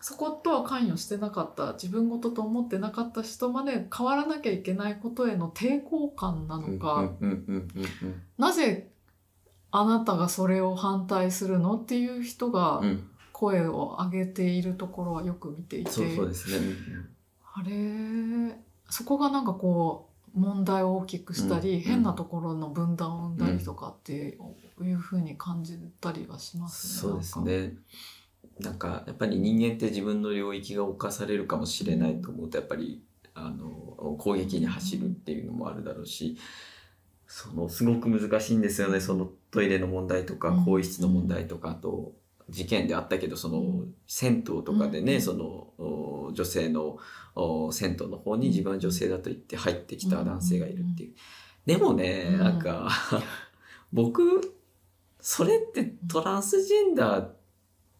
Speaker 2: そことは関与してなかった自分事と思ってなかった人まで変わらなきゃいけないことへの抵抗感なのかなぜあなたがそれを反対するのっていう人が声を上げているところはよく見ていて、
Speaker 1: そうそうですね、
Speaker 2: あれそこがなんかこう問題を大きくしたり、うん、変なところの分断を生んだりとかっていうふうに感じたりはします
Speaker 1: ね。そうですね。なんか。やっぱり人間って自分の領域が侵されるかもしれないと思うとやっぱりあの攻撃に走るっていうのもあるだろうしそのすごく難しいんですよね。そのトイレの問題とか更衣室の問題とかあと事件であったけどその銭湯とかでねその女性の銭湯の方に自分は女性だと言って入ってきた男性がいるっていう。でもねなんか 僕それってトランスジェンダー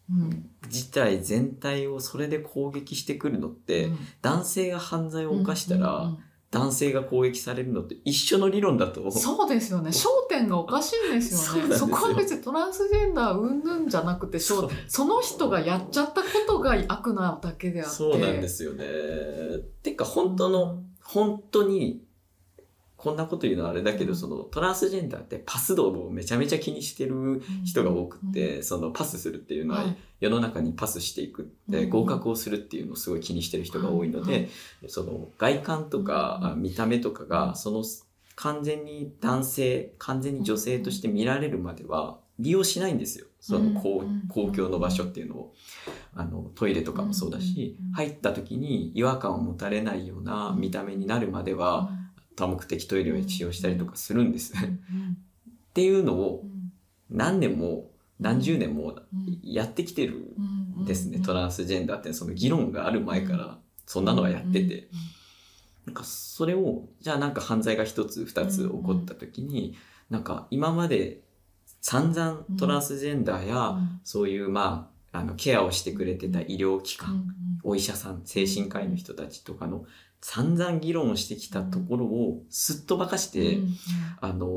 Speaker 2: うん。
Speaker 1: 自体全体をそれで攻撃してくるのって、
Speaker 2: うん。
Speaker 1: 男性が犯罪を犯したら、
Speaker 2: うん。うん
Speaker 1: 男性が攻撃されるのって一緒の理論だと。
Speaker 2: うんそうですよね。焦点がおかしいんですよね。
Speaker 1: そ
Speaker 2: こは別にトランスジェンダーうんぬんじゃなくて
Speaker 1: そ
Speaker 2: その人がやっちゃったことが悪なだけであって。
Speaker 1: そうなんですよね。てか本当の、本当にこんなこと言うのはあれだけど、
Speaker 2: うん。
Speaker 1: そのトランスジェンダーってパス度をめちゃめちゃ気にしてる人が多くって、そのパスするっていうのは
Speaker 2: はい。
Speaker 1: 世の中にパスしていくって、
Speaker 2: うん。
Speaker 1: 合格をするっていうのをすごい気にしてる人が多いので、
Speaker 2: はい。
Speaker 1: その外観とか、見た目とかがその完全に男性完全に女性として見られるまでは利用しないんですよ。その公,、
Speaker 2: うん。
Speaker 1: 公共の場所っていうのを。あのトイレとかもそうだし、
Speaker 2: うん。
Speaker 1: 入った時に違和感を持たれないような見た目になるまでは多目的トイレを使用したりとかするんです。っていうのを
Speaker 2: うん。
Speaker 1: 何年も何十年も
Speaker 2: うん。
Speaker 1: やってきてる
Speaker 2: うん
Speaker 1: ですね、
Speaker 2: うん
Speaker 1: トランスジェンダーってその議論がある前からそんなのはやってて、なんかそれをじゃあなんか犯罪が一つ二つ起こった時に、なんか今まで散々トランスジェンダーや、
Speaker 2: うん。
Speaker 1: そういうまああのケアをしてくれてた医療機関、お医者さん精神科医の人たちとかの散々議論をしてきたところをすっとばかして、
Speaker 2: うん。
Speaker 1: あの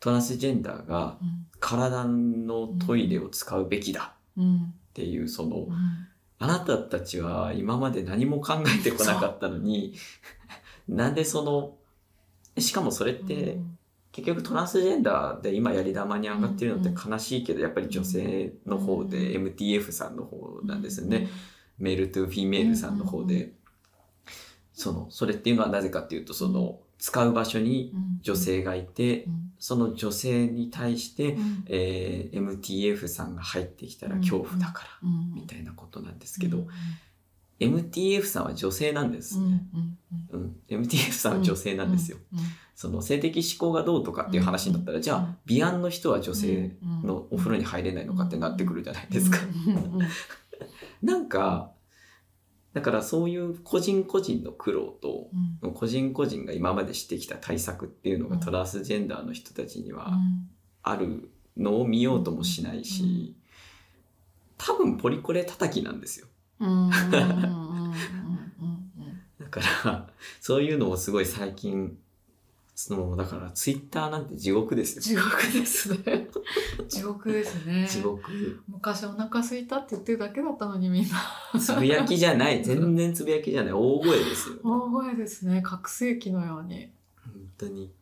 Speaker 1: トランスジェンダーが体のトイレを使うべきだっていうその
Speaker 2: うん。
Speaker 1: あなたたちは今まで何も考えてこなかったのに、なんでその、しかもそれって、結局トランスジェンダーで今やり玉に上がってるのって悲しいけど、やっぱり女性の方で MTF さんの方なんですよね。メールトゥフィメールさんの方で。その、それっていうのはなぜかっていうと、その、使う場所に
Speaker 2: うん。
Speaker 1: 女性がいて
Speaker 2: う、ん。
Speaker 1: その女性に対して、
Speaker 2: うん。
Speaker 1: えー MTF さんが入ってきたら恐怖だから、
Speaker 2: うん。
Speaker 1: みたいなことなんですけど、MTF さんは女性なんです。
Speaker 2: うん。
Speaker 1: ね。
Speaker 2: うん。
Speaker 1: うん、MTF さんは女性なんですよ。
Speaker 2: うん。うん。
Speaker 1: その性的指向がどうとかっていう話になったら、じゃあ、美安の人は女性のお風呂に入れないのかってなってくるじゃないですか。
Speaker 2: うん。うん。うん。
Speaker 1: なんか、だからそういう個人個人の苦労と、
Speaker 2: うん。
Speaker 1: 個人個人が今までしてきた対策っていうのが
Speaker 2: うん。
Speaker 1: トランスジェンダーの人たちには
Speaker 2: うん。
Speaker 1: あるのを見ようともしないし、多分ポリコレ叩きなんですよ。だから、そういうのをすごい最近、その、だからツイッターなんて地獄ですよ。
Speaker 2: 地獄ですね。地獄ですね。
Speaker 1: 地獄。
Speaker 2: 昔お腹空いたって言ってるだけだったのにみんな。
Speaker 1: つぶやきじゃない。全然つぶやきじゃない。大声ですよ。
Speaker 2: 大声ですね。覚醒器のように
Speaker 1: 本当に。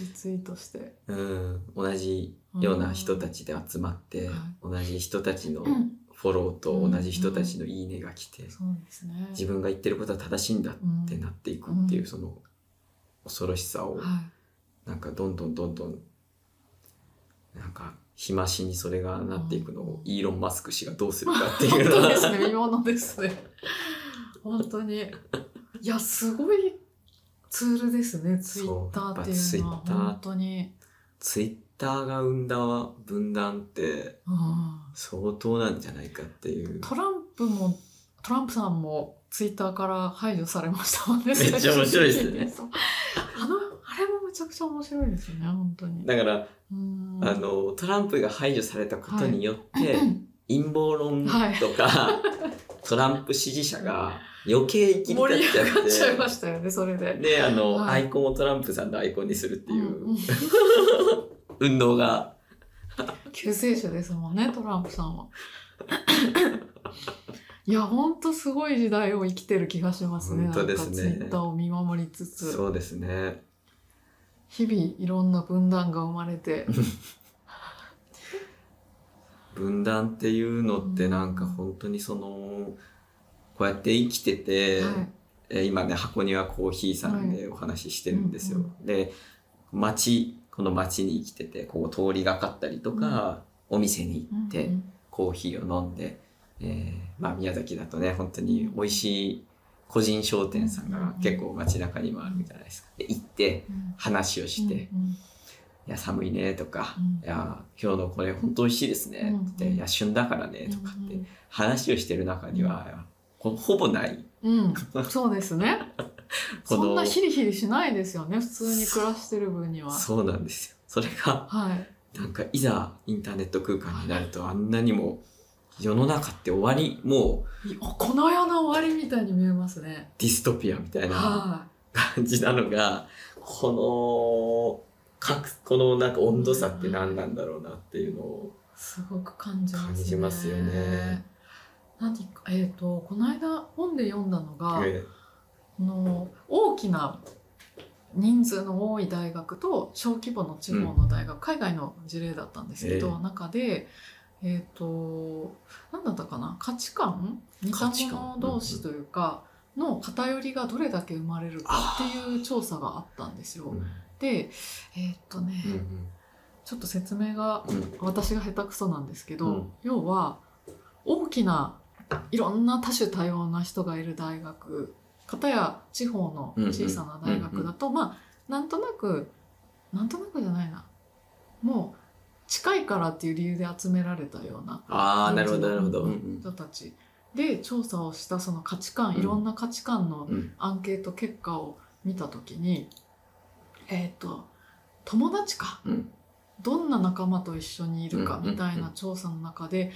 Speaker 2: リツイートして。
Speaker 1: うん。同じような人たちで集まって、同じ人たちのフォローと同じ人たちのいいねが来て、
Speaker 2: そうですね。
Speaker 1: 自分が言ってることは正しいんだってなっていくっていう、その恐ろしさを、
Speaker 2: は
Speaker 1: なんかどんどんどんどん、なんか、日増しにそれがなっていくのを、イーロン・マスク氏がどうするかって
Speaker 2: い。
Speaker 1: いうのは
Speaker 2: 本当ですね。見ものですね。本当に。いや、すごいツールですね。ツイッターっていうのは。本当に。
Speaker 1: ツイッターが生んだ分断って
Speaker 2: うん
Speaker 1: 相当なんじゃないかっていう。
Speaker 2: トランプも、トランプさんもツイッターから排除されました。もんね。
Speaker 1: めっちゃ面白いですね。
Speaker 2: あの、あれもめちゃくちゃ面白いですよね、本当に。
Speaker 1: だから、
Speaker 2: うん。
Speaker 1: あの、トランプが排除されたことによって、
Speaker 2: うん。
Speaker 1: 陰謀論とか、トランプ支持者が余計生きり
Speaker 2: 盛り
Speaker 1: 立っちゃっ
Speaker 2: 上がっちゃいま
Speaker 1: て、
Speaker 2: したよね、それで。
Speaker 1: で、あの、
Speaker 2: はい。
Speaker 1: アイコンをトランプさんのアイコンにするっていう、
Speaker 2: うん。
Speaker 1: 運動が、
Speaker 2: 救世主ですもんね、トランプさんは。いや、ほんとすごい時代を生きてる気がしますね。
Speaker 1: 本当ですね
Speaker 2: なんかツイッターを見守りつつ、
Speaker 1: そうですね。
Speaker 2: 日々いろんな分断が生まれて。
Speaker 1: 分断っていうのってなんか本当にその、こうやって生きてて、
Speaker 2: はい
Speaker 1: えー今ね箱庭コーヒーさんでお話ししてるんですよ。
Speaker 2: うん
Speaker 1: で街この街に生きててこう通りがかったりとか、お店に行って、
Speaker 2: うん
Speaker 1: コーヒーを飲んで、えーまあ、宮崎だとね本当に美味しい個人商店さんが結構街中にもあるじゃないですか。で行って
Speaker 2: うん
Speaker 1: 話をして「
Speaker 2: うん
Speaker 1: いや寒いね」とか
Speaker 2: うん「
Speaker 1: いや今日のこれ本当美味しいですね」って
Speaker 2: うん「
Speaker 1: いや旬だからね」とかって
Speaker 2: うん
Speaker 1: 話をしてる中にはほほぼない
Speaker 2: うん、そうですね。そんなヒリヒリしないですよね、普通に暮らしてる分には。
Speaker 1: そうなんですよ。それが
Speaker 2: はい。
Speaker 1: なんかいざインターネット空間になるとあんなにも世の中って終わりも
Speaker 2: うこの世の終わりみたいに見えますね
Speaker 1: ディストピアみたいな感じなのがこのかこのなんか温度差って何なんだろうなっていうのを
Speaker 2: すごく感じますね。
Speaker 1: 感じますよね。
Speaker 2: 何かえっ、ー、とこの間本で読んだのが、えー、の大きな人数の多い大学と小規模の地方の大学、うん、海外の事例だったんですけど、えー、中でえっ、ー、と何だったかな？価値観？似た者同士というか、の偏りがどれだけ生まれるかっていう調査があったんですよ。でえっ、とね、うんうん。ちょっと説明が私が下手くそなんですけど、うん、要は大きないろんな多種多様な人がいる大学。片や地方の小さな大学だと、うんうん、まあなんとなくなんとなくじゃないな。もう近いからっていう理由で集められたような
Speaker 1: あなるほどなるほど。
Speaker 2: 人たちで調査をしたその価値観、いろんな価値観のアンケート結果を見た時に、えっ、ー、と友達か、うん。どんな仲間と一緒にいるかみたいな調査の中で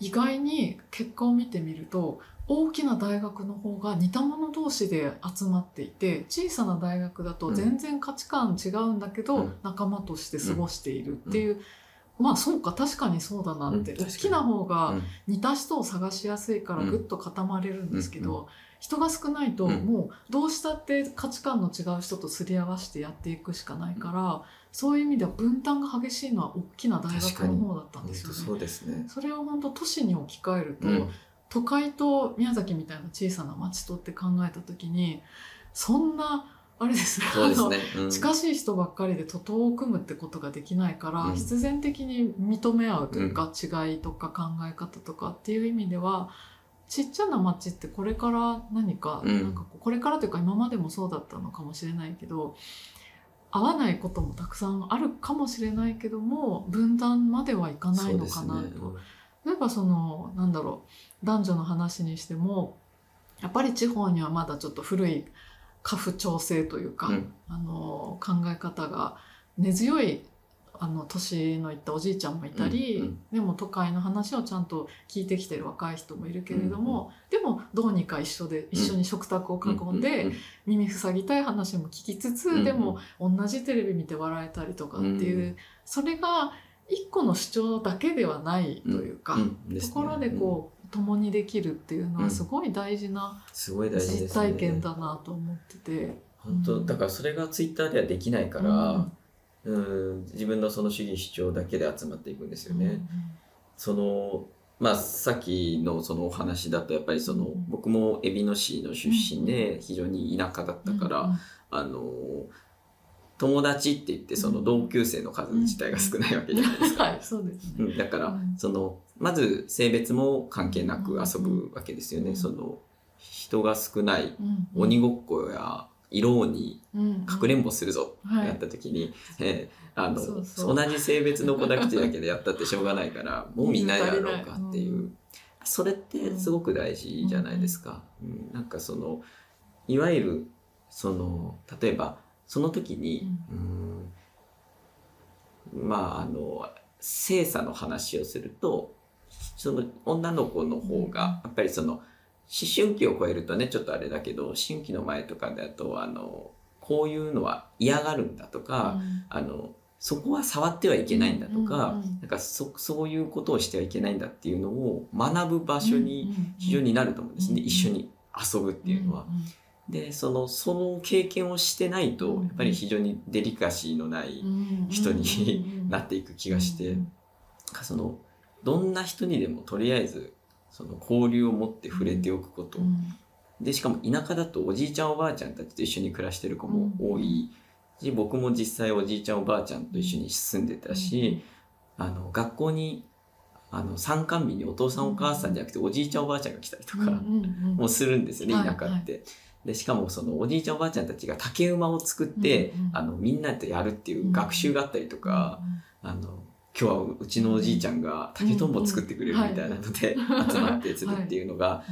Speaker 2: 意外に結果を見てみると大きな大学の方が似た者同士で集まっていて小さな大学だと全然価値観違うんだけど仲間として過ごしているっていうまあそうか確かにそうだなって、大きな方が似た人を探しやすいからぐっと固まれるんですけど、人が少ないともうどうしたって価値観の違う人とすり合わせてやっていくしかないから、そういう意味では分担が激しいのは大きな大学の方だったんですよね。
Speaker 1: そうですね。
Speaker 2: それを本当都市に置き換えると、うん、都会と宮崎みたいな小さな町とって考えた時にそんなあれですね
Speaker 1: すね、
Speaker 2: うん、近しい人ばっかりで徒党を組むってことができないから、うん、必然的に認め合うというか、違いとか考え方とかっていう意味ではちっちゃな町ってこれから何か、なんかこれからというか今までもそうだったのかもしれないけど合わないこともたくさんあるかもしれないけども分断まではいかないのかなと、ね、例えばそのなんだろう男女の話にしてもやっぱり地方にはまだちょっと古い家父長制というか、うん、あの考え方が根強いあの年のいったおじいちゃんもいたり、うんうん、でも都会の話をちゃんと聞いてきてる若い人もいるけれども、うんうん、でもどうにか一緒で一緒に食卓を囲んで、耳塞ぎたい話も聞きつつ、うんうん、でも同じテレビ見て笑えたりとかっていう、うん、それが一個の主張だけではないというか、ところでこう、共にできるっていうのはすごい大事な実体験だなと思ってて。
Speaker 1: 本当だからそれがツイッターではできないから、うん自分のその主義主張だけで集まっていくんですよね。うんうん、そのまあ、さっきのそのお話だとやっぱりその、僕も海老野市の出身で非常に田舎だったから、あの友達って言ってその同級生の数自体が少ないわけじゃないですか。はい、そうですね。だから、そのまず性別も関係なく遊ぶわけですよね。その人が少ない鬼ごっこや色にかくれんぼするぞ。ってやった時に、えー、あの同じ性別の子だけだけでやったってしょうがないからもうみんなやろうかっていう、うん、それってすごく大事じゃないですか。うん、なんかそのいわゆるその例えばその時に、うん、まああの性差の話をするとその女の子の方がやっぱりその思春期を超えるとねちょっとあれだけど思春期の前とかだとあのこういうのは嫌がるんだとか、うん、あのそこは触ってはいけないんだとか、うんうん、なんかそそういうことをしてはいけないんだっていうのを学ぶ場所に非常になると思うんですね、一緒に遊ぶっていうのは。でそのその経験をしてないとやっぱり非常にデリカシーのない人に なっていく気がして、そのどんな人にでもとりあえずその交流を持って触れておくこと、うん、でしかも田舎だとおじいちゃんおばあちゃんたちと一緒に暮らしてる子も多いし、僕も実際おじいちゃんおばあちゃんと一緒に住んでたし、あの学校にあの参観日にお父さんお母さんじゃなくておじいちゃんおばあちゃんが来たりとかもするんですよね、田舎って。はいはいでしかもそのおじいちゃんおばあちゃんたちが竹馬を作って、うんうん、あのみんなとやるっていう学習があったりとか、うんうん、あの今日はうちのおじいちゃんが竹とんぼ作ってくれるみたいなので集まってするっていうのが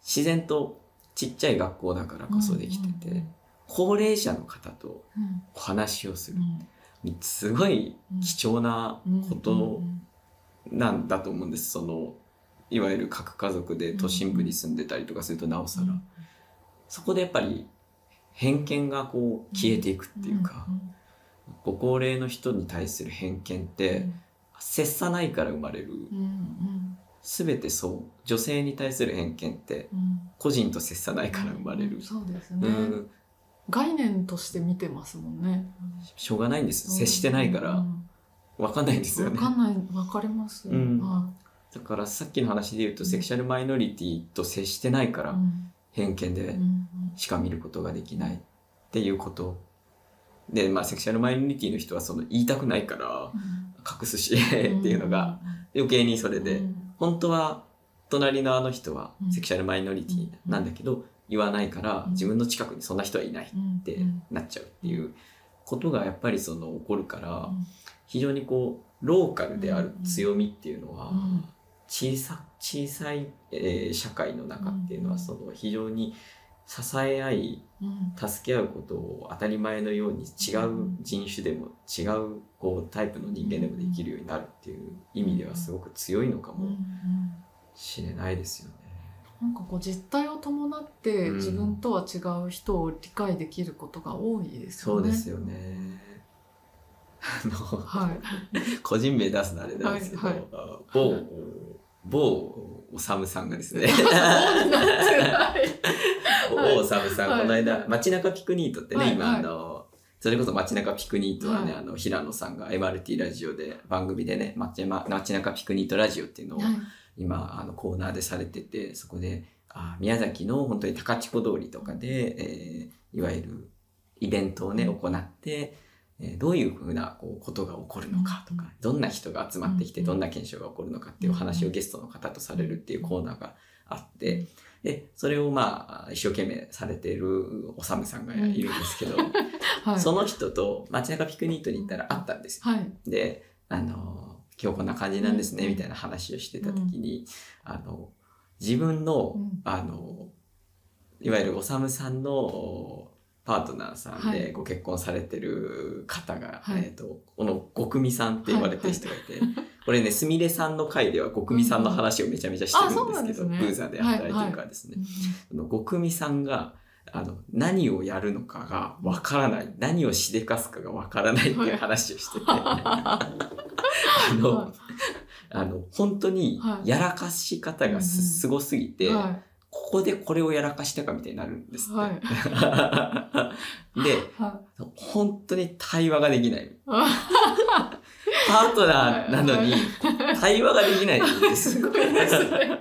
Speaker 1: 自然とちっちゃい学校だからこそできてて高齢者の方とお話をする。すごい貴重なことなんだと思うんです。そのいわゆる核家族で都心部に住んでたりとかするとなおさら、そこでやっぱり偏見がこう消えていくっていうか、ご高齢の人に対する偏見って接さないから生まれる、全てそう女性に対する偏見って個人と接さないから生まれる、
Speaker 2: そうですね、概念として見てますもんね。
Speaker 1: しょうがないんです接してないから。分かんないんですよね。
Speaker 2: 分かんない分かります、う
Speaker 1: ん、だからさっきの話で言うと、セクシャルマイノリティと接してないから偏見でしか見ることができないっていうことでまあセクシャルマイノリティの人はその言いたくないから隠すしっていうのが余計にそれで本当は隣のあの人はセクシャルマイノリティなんだけど言わないから自分の近くにそんな人はいないってなっちゃうっていうことがやっぱりその起こるから非常にこうローカルである強みっていうのは小さ小さい、えー、社会の中っていうのはその非常に支え合い助け合うことを当たり前のように違う人種でも違うこうタイプの人間でもできるようになるっていう意味ではすごく強いのかもしれないですよね。
Speaker 2: なんかこう実態を伴って自分とは違う人を理解できることが多いです
Speaker 1: よね。そうですよね。あの、はい、個人名出すのあれなんですけど、はいはい、某某おさむさんがですね。某おさむさん、この間街中ピクニートってね、今あのそれこそ街中ピクニートはね、あの平野さんが MRT ラジオで番組でね街街中ピクニートラジオっていうのを、今あのコーナーでされててそこであ宮崎の本当に高千穂通りとかで、えー、いわゆるイベントをね行ってえどういうふうなこうことが起こるのかとか、どんな人が集まってきてどんな現象が起こるのかっていう話をゲストの方とされるっていうコーナーがあって、で、それをまあ、一生懸命されているおさむさんがいるんですけど、はい、その人と街中ピクニックに行ったら会ったんですよ。はい、で、あの、今日こんな感じなんですね、みたいな話をしてた時に、あの、自分の、あの、いわゆるおさむさんのパートナーさんでご結婚されてる方が、はい、えっ、ー、と、このごくみさんって言われてる人がいて、はいはい、これね、すみれさんの回ではごくみさんの話をめちゃめちゃしてるんですけど、ブ、ーザで働いてるからですね。ごくみさんが、あの、何をやるのかがわからない、何をしでかすかがわからないっていう話をしてて、あの、あの、本当にやらかし方がす,、すごすぎて、ここでこれをやらかしたかみたいになるんですって。はい、で、はい、本当に対話ができない。パートナーなのに対話ができないんです。すごい。ですね。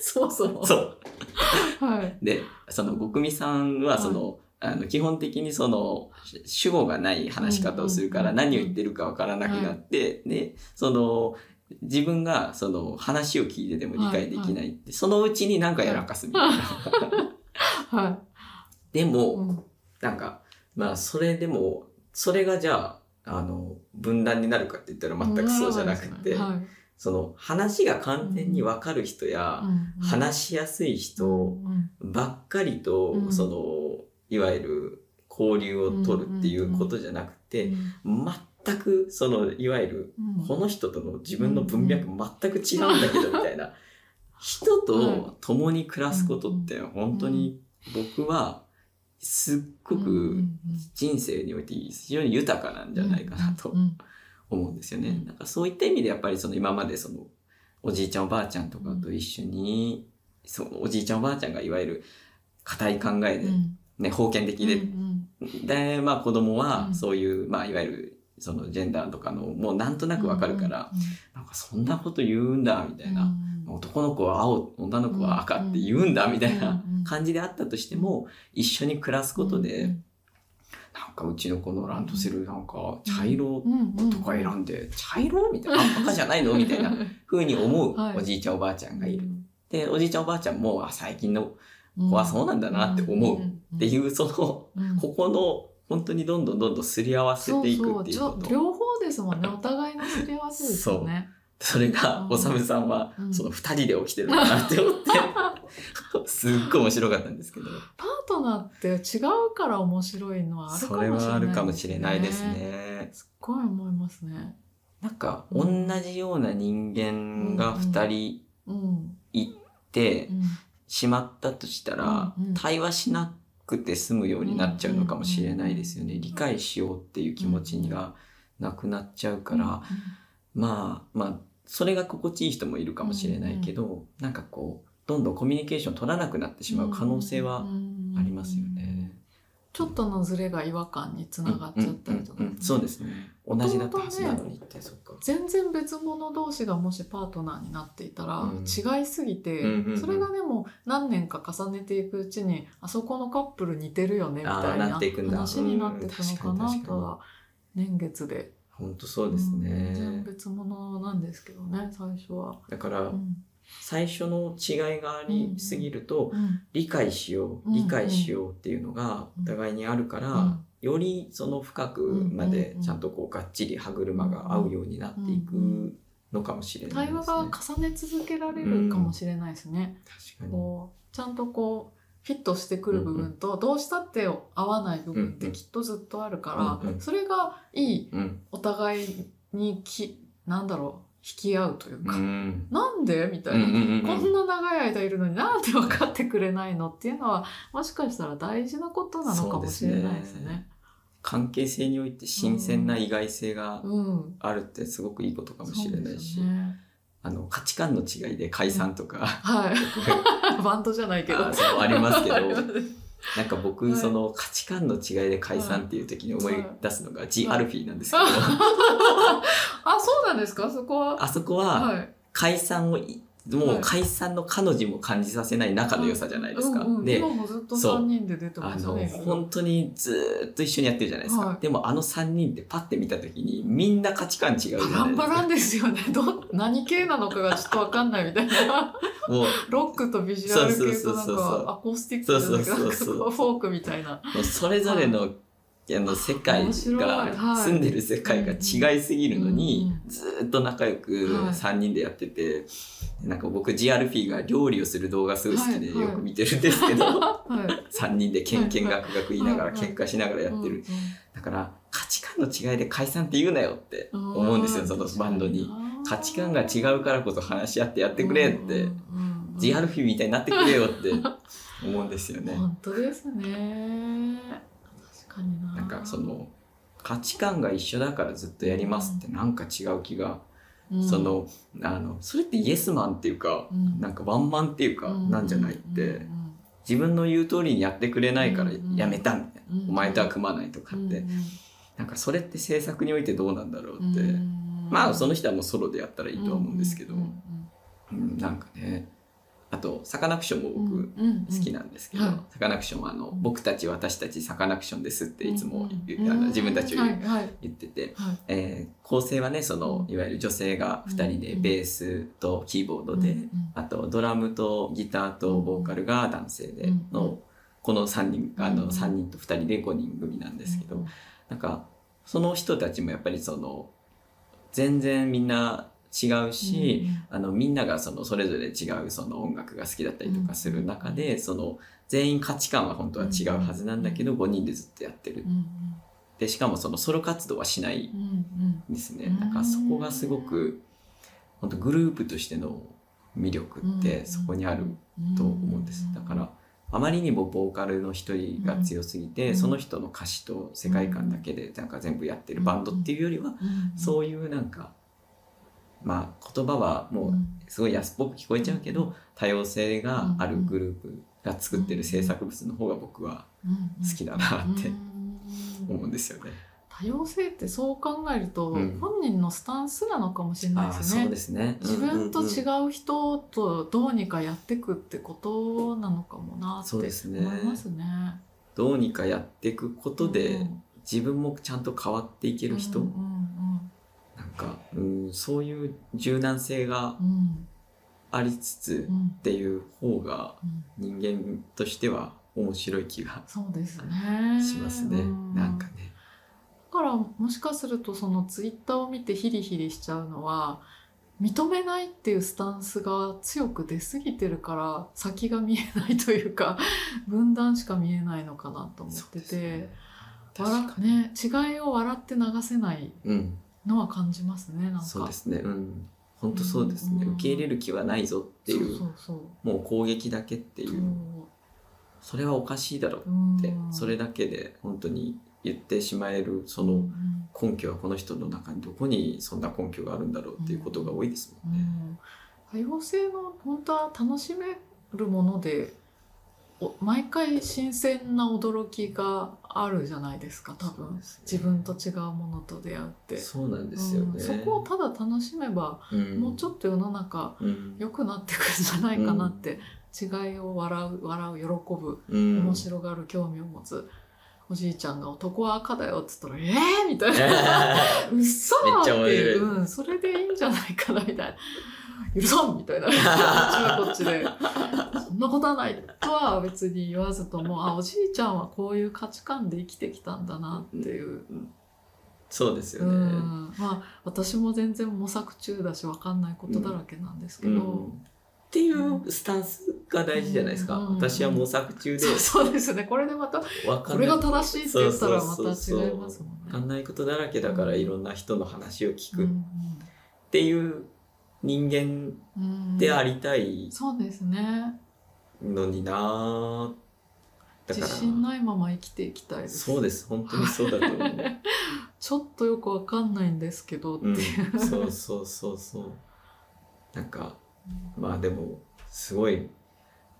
Speaker 2: そうそう。
Speaker 1: そう。はい、で、その、ごくみさんは、その、あの、基本的にその、主語がない。話し方をするから何を言ってるかわからなくなって、で、その、自分がその話を聞いてても理解できないって、はい。はい、そのうちになんかやらかすみたいな。はい、でも、うん、なんか、まあそれでも、それがじゃあ、あの、分断になるかって言ったら全くそうじゃなくて、はい、その話が完全にわかる人や、話しやすい人ばっかりと、その、いわゆる交流を取るっていうことじゃなくて、全く。そのいわゆるこの人との自分の文脈全く違うんだけどみたいな。人と共に暮らすことって本当に僕はすっごく人生において非常に豊かなんじゃないかなと思うんですよね。なんかそういった意味でやっぱりその今までそのおじいちゃんおばあちゃんとかと一緒にそのおじいちゃんおばあちゃんがいわゆる固い考えで、ね、封建的で、で、まあ子供はそういう、まあいわゆるそのジェンダーとかのもうなんとなくわかるから、なんかそんなこと言うんだみたいな、男の子は青女の子は赤って言うんだみたいな感じであったとしても一緒に暮らすことで、なんかうちの子のランドセルなんか茶色とか選んで、茶色？みたいな、赤じゃないの？みたいな 風に思うおじいちゃんおばあちゃんがいる。で、おじいちゃんおばあちゃんも、あ、最近の子はそうなんだなって思うっていう、その、ここの本当にどんどんどんどんすり合わせていくっていうこと。
Speaker 2: 両方ですもんね。お互いのすり合わせですよね。
Speaker 1: それが、おさむさんは、その二人で起きてるなって思って、すっごい面白かったんですけど。
Speaker 2: パートナーって違うから面白いのはあるかもしれない、ね、それはあるかもしれないですね。すっごい思い。ますね。
Speaker 1: なんか、同じような人間が二人てしまったとしたら、
Speaker 2: うんうん。
Speaker 1: 対話しなくて済むようになっちゃうのかもしれないですよね。理解しようっていう気持ちがなくなっちゃうから、まあまあそれが心地いい人もいるかもしれないけど、なんかこうどんどんコミュニケーション取らなくなってしまう可能性はありますよね。
Speaker 2: ちょっとのズレが違和感につながっちゃったりとか
Speaker 1: うんうんうんそうですね。同じだったはずなのに。って、そっか。
Speaker 2: 全然別物同士がもしパートナーになっていたら
Speaker 1: うん。
Speaker 2: 違いすぎて、それがでも何年か重ねていくうちにあそこのカップル似てるよねみたいな話になっていくのかなとは年月で。
Speaker 1: 本当そうですね。
Speaker 2: うん全然別物なんですけどね最初は。
Speaker 1: だから、
Speaker 2: うん。
Speaker 1: 最初の違いがありすぎると、
Speaker 2: うん
Speaker 1: 理解しよう
Speaker 2: うん
Speaker 1: 理解しようっていうのがお互いにあるから、
Speaker 2: うん
Speaker 1: よりその深くまでちゃんとこうがっちり歯車が合うようになっていくのかもしれないですね。
Speaker 2: 対話が重ね続けられるかもしれないですね。
Speaker 1: 確かに
Speaker 2: こうちゃんとこうフィットしてくる部分と、どうしたって合わない部分ってきっとずっとあるから、
Speaker 1: うんうん
Speaker 2: それがいい
Speaker 1: うん
Speaker 2: お互いにきなんだろう引き合うという
Speaker 1: う
Speaker 2: か、
Speaker 1: ん
Speaker 2: なんでみたいな、
Speaker 1: うんうんうん
Speaker 2: こんな長い間いるのになんで分かってくれないのっていうのはもしかしたら大事なことなのかもしれないですね。
Speaker 1: 関係性において新鮮な意外性が
Speaker 2: うん、
Speaker 1: あるってすごくいいことかもしれないし、
Speaker 2: そうですよね。
Speaker 1: あの価値観の違いで解散とか、
Speaker 2: はい。バンドじゃないけど。
Speaker 1: あそうありますけどなんか僕、
Speaker 2: はい。
Speaker 1: その価値観の違いで解散っていう時に思い出すのが G
Speaker 2: はい
Speaker 1: アルフィーなんですけど、
Speaker 2: あそうなんですか？そこは。
Speaker 1: あそこは
Speaker 2: はい。
Speaker 1: 解散をいもう解散の彼女も感じさせない仲の良さじゃないですか。
Speaker 2: うんうん
Speaker 1: で
Speaker 2: 今もずっと
Speaker 1: そう
Speaker 2: 3人で出てま
Speaker 1: あの。本当にずーっと一緒にやってるじゃないですか、
Speaker 2: はい
Speaker 1: でもあの3人ってパッて見た時にみんな価値観違うじゃ
Speaker 2: バランバラ
Speaker 1: ないですか
Speaker 2: ンですよね。ど何系なのかがちょっとわかんないみたいな。
Speaker 1: もう
Speaker 2: ロックとビジュアル系となんかアコースティックじゃなかフォークみたいな。
Speaker 1: それぞれの,、あの世界が、
Speaker 2: はい。
Speaker 1: 住んでる世界が違いすぎるのに、
Speaker 2: うん。
Speaker 1: ずーっと仲良く
Speaker 2: はい。
Speaker 1: 3人でやってて、なんか僕 GRP が料理をする動画すごい好きでよく見てるんですけど、
Speaker 2: はい。
Speaker 1: 3人でケンケンガクガク言いながら喧嘩しながらやってる、
Speaker 2: うん
Speaker 1: だから価値観の違いで解散って言うなよって
Speaker 2: うん
Speaker 1: 思うんですよそのバンドに。価値観が違うからこそ話し合ってやってくれって、ジアルフィーみたいになってくれよって思うんですよね。
Speaker 2: 本当ですね。確かにな。
Speaker 1: なんかその価値観が一緒だからずっとやりますってなんか違う気が、
Speaker 2: うん、
Speaker 1: そのあのそれってイエスマンっていうか、
Speaker 2: うん。
Speaker 1: なんかワンマンっていうか、
Speaker 2: うん。
Speaker 1: なんじゃないって、
Speaker 2: うん。
Speaker 1: 自分の言う通りにやってくれないから
Speaker 2: うん。
Speaker 1: やめたみたいな、
Speaker 2: うん。
Speaker 1: お前とは組まないとかって、
Speaker 2: うん。
Speaker 1: なんかそれって制作においてどうなんだろうって、
Speaker 2: うん。
Speaker 1: まあその人はもうソロでやったらいいとは思うんですけど、
Speaker 2: う
Speaker 1: うんなんかねあとサカナクションも僕、好きなんですけど、
Speaker 2: はい。
Speaker 1: サカナクションはあの、
Speaker 2: うん。
Speaker 1: 僕たち私たちサカナクションですっていつも自分たちを言,、ってて、
Speaker 2: はい。
Speaker 1: えー構成はねその
Speaker 2: うん。
Speaker 1: いわゆる女性が2人で
Speaker 2: うん
Speaker 1: ベースとキーボードで、
Speaker 2: うん
Speaker 1: あとドラムとギターとボーカルが男性で
Speaker 2: うん。
Speaker 1: の、この3人あの
Speaker 2: うん
Speaker 1: 3人と2人で5人組なんですけど、なんかその人たちもやっぱりその全然みんな違うし、あのみんながそのそれぞれ違うその音楽が好きだったりとかする中で、その全員価値観は本当は違うはずなんだけど、5人でずっとやってる。
Speaker 2: うんうん。
Speaker 1: でしかもそのソロ活動はしない
Speaker 2: うんうん
Speaker 1: んですね、
Speaker 2: うん。
Speaker 1: なんかそこがすごく本当グループとしての魅力ってそこにあると思うんです、だからあまりにもボーカルの一人が強すぎて、
Speaker 2: うん。
Speaker 1: その人の歌詞と世界観だけでなんか全部やってるバンドっていうよりは、そういうなんかまあ言葉はもうすごい安っぽく聞こえちゃうけど多様性があるグループが作ってる制作物の方が僕は好きだなって思うんですよね。
Speaker 2: 多様性ってそう考えると、
Speaker 1: うん。
Speaker 2: 本人のスタンスなのかもしれないですね。
Speaker 1: そうですね。
Speaker 2: 自分と違
Speaker 1: う
Speaker 2: う人とどうにかやっていくってことなのかもなって
Speaker 1: そうですね。
Speaker 2: 思いますね。
Speaker 1: どうにかやっていくことで、
Speaker 2: うん。
Speaker 1: 自分もちゃんと変わっていける人、
Speaker 2: うん
Speaker 1: か、うん、そういう柔軟性がありつつ
Speaker 2: うん
Speaker 1: っていう方が
Speaker 2: うん
Speaker 1: 人間としては面白い気が
Speaker 2: そうですね。
Speaker 1: しますね。
Speaker 2: うん
Speaker 1: なんかね。
Speaker 2: だからもしかするとそのツイッターを見てヒリヒリしちゃうのは認めないっていうスタンスが強く出過ぎてるから先が見えないというか 分断しか見えないのかなと思ってて、
Speaker 1: ね。
Speaker 2: ね、違いを笑って流せない
Speaker 1: うん。
Speaker 2: のは感じますねなんか。
Speaker 1: そうですね。うん。本当そうですね、
Speaker 2: うん
Speaker 1: 受け入れる気はないぞっていう
Speaker 2: そうそう
Speaker 1: もう攻撃だけってい
Speaker 2: そう。
Speaker 1: うそれはおかしいだろう
Speaker 2: うん。
Speaker 1: って、それだけで本当に言ってしまえるその
Speaker 2: うん。
Speaker 1: 根拠はこの人の中にどこにそんな根拠があるんだろうっていうことが多いですもんね。
Speaker 2: うん。多様性の本当は楽しめるものでお毎回新鮮な驚きがあるじゃないですか多分。
Speaker 1: ね。
Speaker 2: 自分と違うものと出会って。
Speaker 1: そうなんですよね。
Speaker 2: うん。そこをただ楽しめば、
Speaker 1: うん。
Speaker 2: もうちょっと世の中
Speaker 1: うん。
Speaker 2: 良くなってくるんじゃないかなって、違いを笑う笑う喜ぶ
Speaker 1: うん。
Speaker 2: 面白がる興味を持つ、おじいちゃんが「男は赤だよ」っつったら「えー!」みたいな「う。っそー!」って
Speaker 1: い。
Speaker 2: う、うん、それでいいんじゃないかなみたいな「許さん!」みたいなこっちはこっちで「そんなことはない」とは別に言わずともあおじいちゃんはこういう価値観で生きてきたんだなっていう。
Speaker 1: そうですよ
Speaker 2: う
Speaker 1: ね。
Speaker 2: ん、まあ私も全然模索中だし分かんないことだらけなんですけど、
Speaker 1: うんっていうスタンスが大事じゃないですか。
Speaker 2: うん
Speaker 1: 私は模索中で
Speaker 2: そうですねこれでまたこれが正しいって言ったらまた違いますもんね。
Speaker 1: わかんないことだらけだからいろんな人の話を聞くっ
Speaker 2: うん
Speaker 1: ていう人間
Speaker 2: うん
Speaker 1: でありたい
Speaker 2: そうですね
Speaker 1: のになぁだから
Speaker 2: 自信ないまま生きていきたいです。
Speaker 1: そうです。本当にそうだと思う。
Speaker 2: ちょっとよくわかんないんですけどって
Speaker 1: う。ん。
Speaker 2: いう、、
Speaker 1: そうそうそうそう。なんかまあでもすごい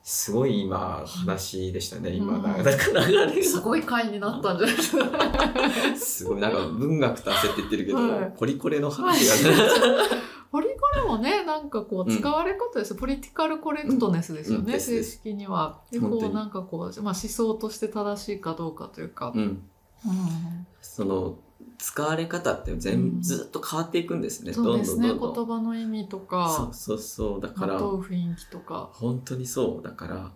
Speaker 1: すごい今話でしたね今
Speaker 2: うん。
Speaker 1: なんか流れが。
Speaker 2: すごい回になったんじゃないですか。
Speaker 1: すごいなんか文学と焦って言ってるけど、
Speaker 2: はい。
Speaker 1: ポリコレの話が
Speaker 2: リコレもねなんかこう
Speaker 1: うん
Speaker 2: 使われ方です、ポリティカルコレクトネスですよね、
Speaker 1: うん。
Speaker 2: 正式には。でこうなんかこう、まあ、思想として正しいかどうかというか、
Speaker 1: うん。
Speaker 2: うん。
Speaker 1: その使われ方って全、
Speaker 2: うん。
Speaker 1: ずっと変わっていくんですね。
Speaker 2: そうですね言葉の意味と
Speaker 1: そう
Speaker 2: か
Speaker 1: そうそう。だから
Speaker 2: 雰囲気とか。
Speaker 1: 本当にそう。だから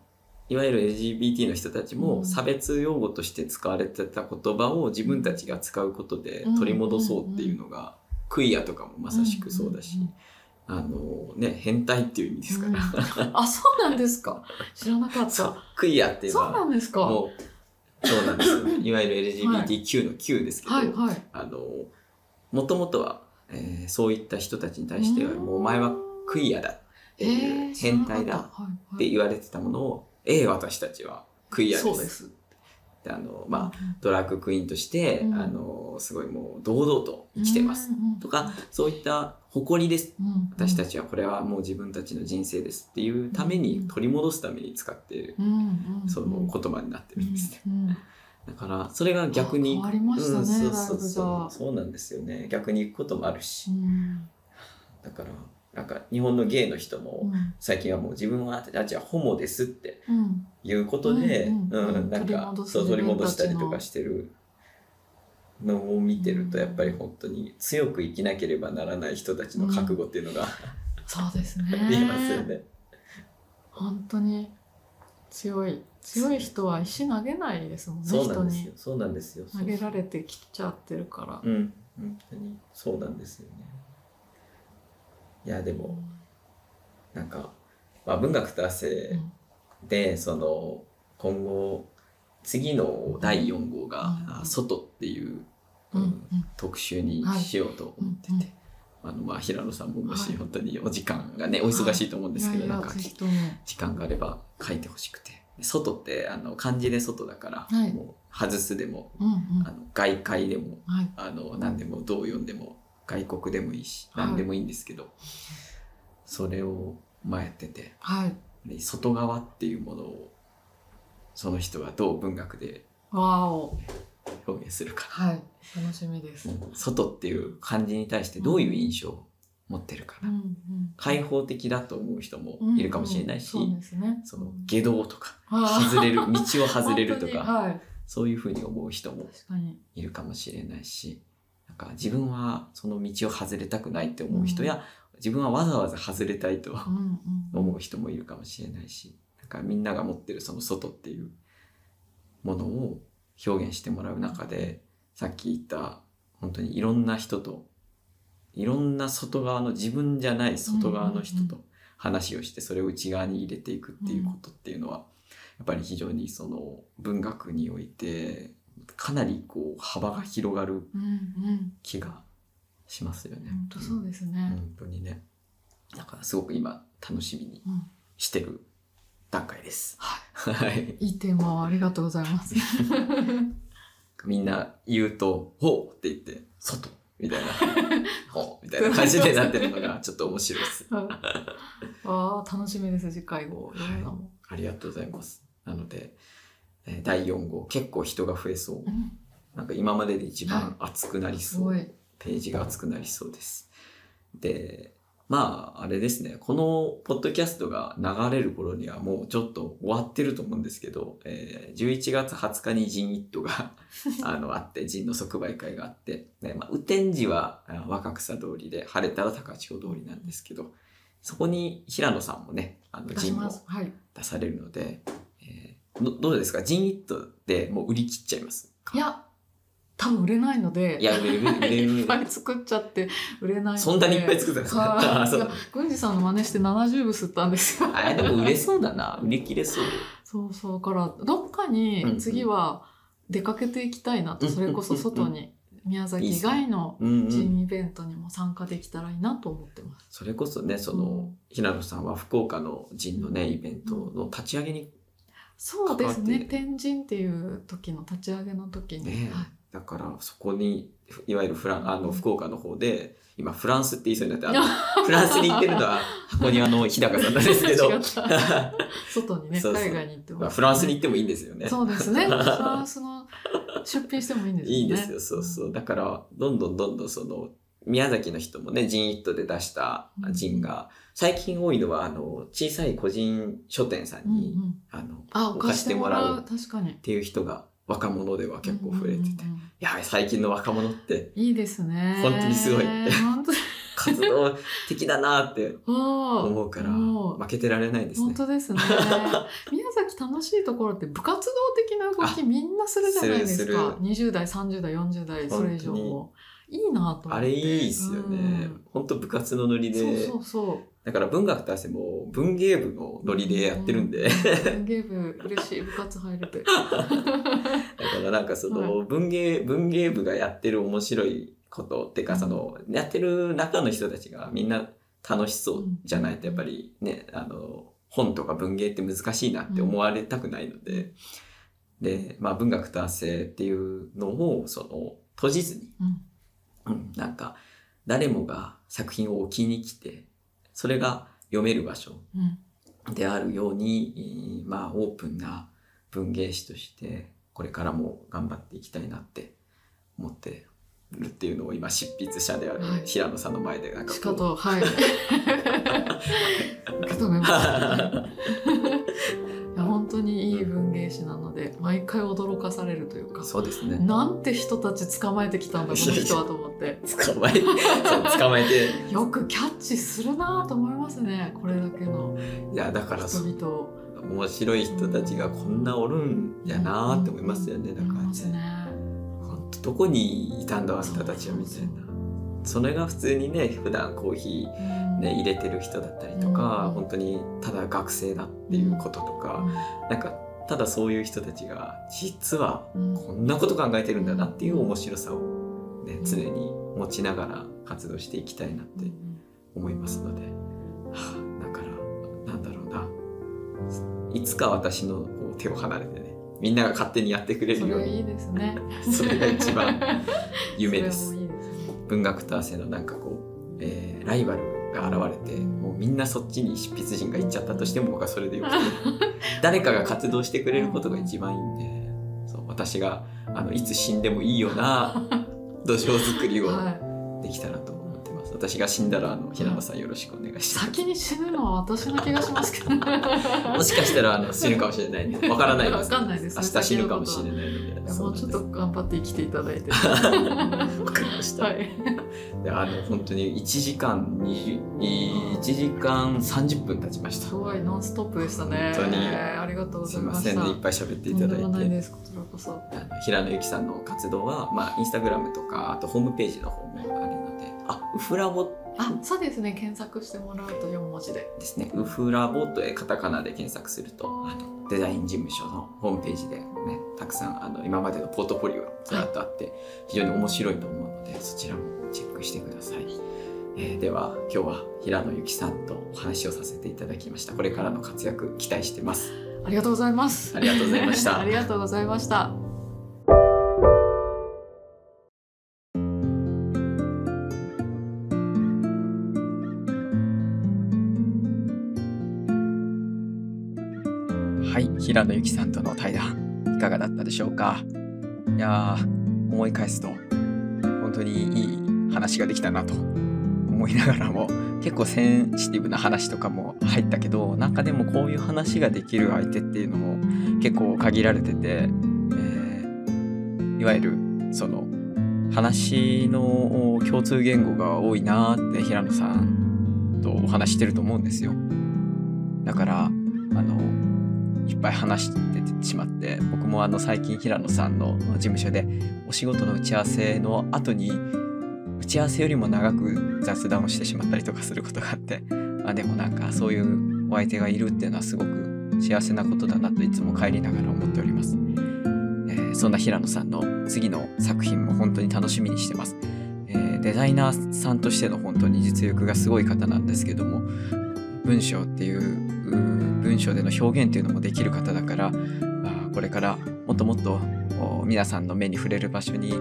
Speaker 1: いわゆる LGBT の人たち
Speaker 2: うん。
Speaker 1: も差別用語として使われてた言葉を自分たちが使うことで取り戻そうっていうのが、クイアとかもまさしくそうだし、
Speaker 2: ん。ん。ん
Speaker 1: あのね変態っていう意味ですから、
Speaker 2: うん。あそうなんですか。知らなかっ
Speaker 1: そう
Speaker 2: た
Speaker 1: クイアっていうの
Speaker 2: そうな
Speaker 1: は
Speaker 2: んですか。
Speaker 1: もうそうなんですよ。ねいわゆる LGBTQ の Q ですけど、
Speaker 2: はい。はい
Speaker 1: あのもともとは、えーそういった人たちに対してはもうお前はクイアだっていう変態だって言われてたものを、ええ私たちはクイアです。
Speaker 2: そうです
Speaker 1: であのまあドラッグクイーンとして、
Speaker 2: うん。
Speaker 1: あのすごいもう堂々と生きてます、とかそういった誇りです。私た
Speaker 2: ち
Speaker 1: ちはこれはもう自分たちの人生ですっていうために取り戻すために使っているその言葉になってるんですね。だからそれが逆に
Speaker 2: 変わりましたね
Speaker 1: うんそうそうそう
Speaker 2: あ
Speaker 1: そうなんですよね。逆に行くこともあるし。
Speaker 2: うん。
Speaker 1: だからなんか日本のゲイの人も
Speaker 2: うん。
Speaker 1: 最近はもう自分はたちはホモですって
Speaker 2: うん。
Speaker 1: いうことで、
Speaker 2: うんうんうん。
Speaker 1: うんなんかそう取り戻したりとかしてるのを見てるとやっぱり本当に強く生きなければならない人たちの覚悟っていうのが、
Speaker 2: そうですね。
Speaker 1: 見えますよね。
Speaker 2: 本当に強い強い人は石投げないですもんね
Speaker 1: そうなんですよ。そうなんですよ。
Speaker 2: 投げられてきちゃってるから。
Speaker 1: うん、本当にそうなんですよね。いやでもなんか、まあ、文学と汗で、その今後次の第4号が「
Speaker 2: うん。
Speaker 1: あ外」っていう、
Speaker 2: うん。うん。
Speaker 1: 特集にしようと思ってて、
Speaker 2: はい。うん。
Speaker 1: あのまあ平野さんももし
Speaker 2: はい。
Speaker 1: 本当にお時間がね、お忙しいと思うんですけど、なんか時間があれば書いてほしくて。で外ってあの漢字で外だから、
Speaker 2: はい。
Speaker 1: もう外すでもあの外界でも
Speaker 2: はい。
Speaker 1: あの何でもどう読んでも外国でもいいし
Speaker 2: はい。
Speaker 1: 何でもいいんですけど、それをまあやってて。
Speaker 2: はい。
Speaker 1: で外側っていうものをその人がどう文学で表現するか、
Speaker 2: はい。楽しみです。
Speaker 1: 外っていう漢字に対してどういう印象を持ってるかな、
Speaker 2: うんうん
Speaker 1: 開放的だと思う人もいるかもしれないし、
Speaker 2: うんうんそね。
Speaker 1: その下道とか外れる道を外れるとか
Speaker 2: はい。
Speaker 1: そういうふうに思う人もいるかもしれないしか自分はその道を外れたくないって思う人や、自分はわざわざ外れたいと思う人もいるかもしれないしなんかみんなが持ってるその外っていうものを表現してもらう中でさっき言った本当にいろんな人といろんな外側の自分じゃない外側の人と話をしてそれを内側に入れていくっていうことっていうのはやっぱり非常にその文学においてかなりこう幅が広がる
Speaker 2: うんうん
Speaker 1: 気がしますよね。
Speaker 2: 本当そうですね
Speaker 1: 本当にね。だからすごく今楽しみにしてる段階です。
Speaker 2: はい。いいテーマをありがとうございます。
Speaker 1: みんな言うと、ほうって言って、外みたいな、ほうみたいな感じでなってるのがちょっと面白いです。あ
Speaker 2: あ、楽しみです、次回号。
Speaker 1: はい、ありがとうございます。なので、え第4号、結構人が増えそう。うん、なんか今までで一番熱くなりそう。はい、ページが熱くなりそうです。で、まあ、あれですね。このポッドキャストが流れる頃にはもうちょっと終わってると思うんですけど、えー、11月20日にジンイットが あの、あって、ジンの即売会があって、ね、まあ、雨天時は若草通りで、晴れたら高千穂通りなんですけど、そこに平野さんもね、あの、ジンを出されるので、はい、えー、どうですか？ジンイットでもう売り切っちゃいます
Speaker 2: いや、多分売れないので。
Speaker 1: いや、売れる、売れる。
Speaker 2: いっぱい作っちゃって売れないので。
Speaker 1: そんなにいっぱい作ったんですか
Speaker 2: そう。郡司さんの真似して70部吸ったんですよ。
Speaker 1: あでも売れそうだな。売り切れそう。
Speaker 2: そうそう。から、どっかに次は出かけていきたいなと、それこそ外に。宮崎以外の人イベントにも参加できたらいいなと思ってます。
Speaker 1: それこそね、その、平野さんは福岡の人のね、イベントの立ち上げに
Speaker 2: そうですね。天神っていう時の立ち上げの時に。
Speaker 1: ね、はい。だからそこにいわゆるフランあの福岡の方で今フランスって言いそうになってフランスに行ってるのは 箱庭の日高さんなんですけど。
Speaker 2: 外にね海外に行っても、
Speaker 1: まあ、フランスに行ってもいいんですよね。
Speaker 2: そうですね。フランスの出品してもいいんですよね。
Speaker 1: いいですよ。そうそう。だからどんどんどんどんその宮崎の人もねジンイットで出したジンが、最近多いのはあの小さい個人書店さんに、うんうん、あの貸してもらう。っていう人が若者では結構増えてて、うんうんうん、や最近の若者って
Speaker 2: いいですね。
Speaker 1: 本当にすごいって。活動的だなって 思うから負けてられないですね。
Speaker 2: 本当ですね。宮崎楽しいところって部活動的な動きみんなするじゃないですか。20代30代40代それ以上もいいなと思って。
Speaker 1: あれいいですよね、うん、本当部活のノリで。
Speaker 2: そうそうそう。
Speaker 1: だから文学と汗も文芸部のノリでやってるんで、う
Speaker 2: ん、文芸部嬉しい。部活入れて。だか
Speaker 1: らなんかその文芸、はい、文芸部がやってる面白いことっていうかそのやってる中の人たちがみんな楽しそうじゃないとやっぱりねあの本とか文芸って難しいなって思われたくないので、で、まあ、文学と汗っていうのをその閉じずに、うん、なんか誰もが作品を置きに来てそれが読める場所であるように、うん、まあオープンな文芸誌としてこれからも頑張っていきたいなって思ってるっていうのを今執筆者である平野さんの前でなんか
Speaker 2: こう。しかと、はい。受け止めました。や本当にいい文芸誌なので毎回驚かされるというか
Speaker 1: そうですね。
Speaker 2: なんて人たち捕まえてきたんだ この人はと思って。
Speaker 1: 捕まえ そう捕まえて。
Speaker 2: よくキャッチするなと思いますねこれだけの
Speaker 1: いやだから
Speaker 2: 人々
Speaker 1: 面白い人たちがこんなおるんやなって思いますよね、だからね。本当どこにいたんだあんたたちはみたいなそれが普通にね普段コーヒーね、入れてる人だったりとか、うん、本当にただ学生だっていうこととか、うん、なんかただそういう人たちが実はこんなこと考えてるんだなっていう面白さを、ね、常に持ちながら活動していきたいなって思いますので、はあ、だからなんだろうな。いつか私の手を離れてねみんなが勝手にやってくれるように。
Speaker 2: いいですね。
Speaker 1: それが一番夢です。文学と汗のなんかこう、えー、ライバルが現れてもうみんなそっちに執筆陣が行っちゃったとしても僕はそれでよくて 誰かが活動してくれることが一番いいんでそう私があのいつ死んでもいいような土壌作りをできたらと私が死んだらあの平野さんよろしくお願いします。
Speaker 2: 先に死ぬのは私の気がしますけど も
Speaker 1: しかしたらあの死ぬかもしれない わからないです。
Speaker 2: かんないです。
Speaker 1: 明日死ぬかもしれないの
Speaker 2: で。もうちょっと頑張って生きていただいて。わ
Speaker 1: かりました、はい。であの本当に1時間1時間30分経ちました。
Speaker 2: すごいノンストップでしたね。
Speaker 1: 本当に。
Speaker 2: ありがとうございま
Speaker 1: すすいませんねいっぱい喋っていただいて。
Speaker 2: ないですこちらこそ。あの
Speaker 1: 平野由紀さんの活動は、まあ、インスタグラムとかあとホームページの方もあるのであウフラボ。
Speaker 2: あそうですね。検索してもらうと4文字で
Speaker 1: ですね。ウフラボとカタカナで検索するとあのデザイン事務所のホームページでねたくさんあの今までのポートフォリオがずらっとあって、非常に面白いと思うのでそちらもチェックしてください。えー、では今日は平野由紀さんとお話をさせていただきました。これからの活躍期待してます。
Speaker 2: ありがとうございます。
Speaker 1: ありがとうございました。
Speaker 2: ありがとうございました
Speaker 1: 平野由紀さんとの対談いかがだったでしょうか？いや思い返すと本当にいい話ができたなと思いながらも結構センシティブな話とかも入ったけどなんかでもこういう話ができる相手っていうのも結構限られてて、えー、いわゆるその話の共通言語が多いなって平野さんとお話してると思うんですよ。だからあのいっぱい話しててしまって僕もあの最近平野さんの事務所でお仕事の打ち合わせの後に打ち合わせよりも長く雑談をしてしまったりとかすることがあってあでもなんかそういうお相手がいるっていうのはすごく幸せなことだなといつも帰りながら思っております、えー、そんな平野さんの次の作品も本当に楽しみにしてます、えー、デザイナーさんとしての本当に実力がすごい方なんですけども文章っていう文章での表現っていうのもできる方だからこれからもっともっと皆さんの目に触れる場所に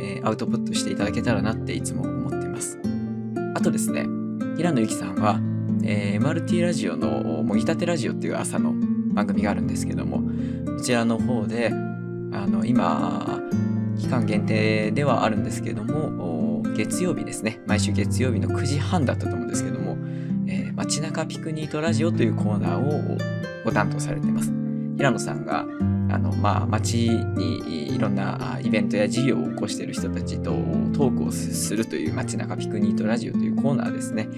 Speaker 1: えー、アウトプットしていただけたらなっていつも思っています。あとですね、平野由紀さんは、えー、MRT ラジオのもぎたてラジオっていう朝の番組があるんですけども、こちらの方で、あの、今、期間限定ではあるんですけども、月曜日ですね、毎週月曜日の9時半だったと思うんですけど、街中ピクニートラジオというコーナーをご担当されてます。平野さんがあの、まあ、街にいろんなイベントや事業を起こしている人たちとトークをするという街中ピクニートラジオというコーナーですね。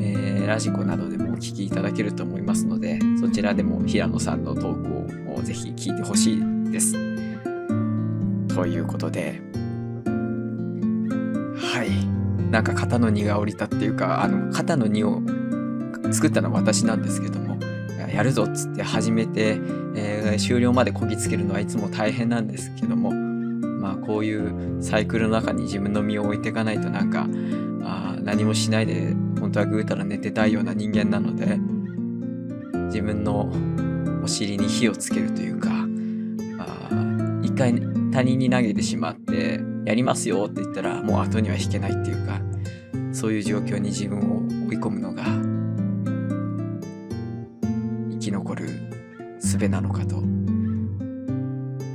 Speaker 1: えー、ラジコなどでもお聞きいただけると思いますので、そちらでも平野さんのトークをぜひ聞いてほしいです。ということで、はい。なんか肩の荷が下りたっていうか、あの、肩の荷を作ったのは私なんですけども、やるぞっつって始めて、えー、終了までこぎつけるのはいつも大変なんですけどもまあこういうサイクルの中に自分の身を置いていかないとなんかあ何もしないで本当はぐうたら寝てたいような人間なので自分のお尻に火をつけるというかあ一回他人に投げてしまってやりますよって言ったらもう後には引けないっていうかそういう状況に自分を追い込むのがき残る術なのかと。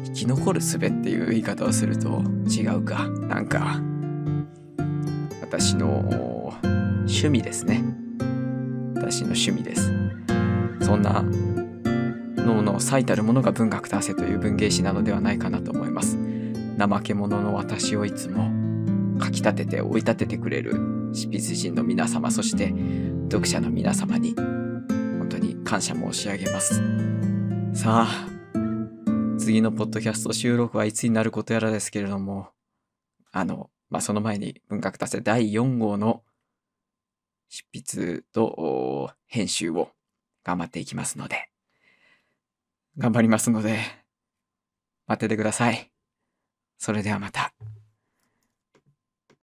Speaker 1: 生き残る術っていう言い方をすると違うか。なんか私の趣味ですね。私の趣味です。そんな脳の最たるものが文学と汗という文芸誌なのではないかなと思います。怠け者の私をいつもかきたてて追い立ててくれる執筆人の皆様そして読者の皆様に感謝申し上げます。さあ、次のポッドキャスト収録はいつになることやらですけれども、あの、まあ、その前に文学達成第4号の執筆と編集を頑張っていきますので、頑張りますので、待っててください。それではまた。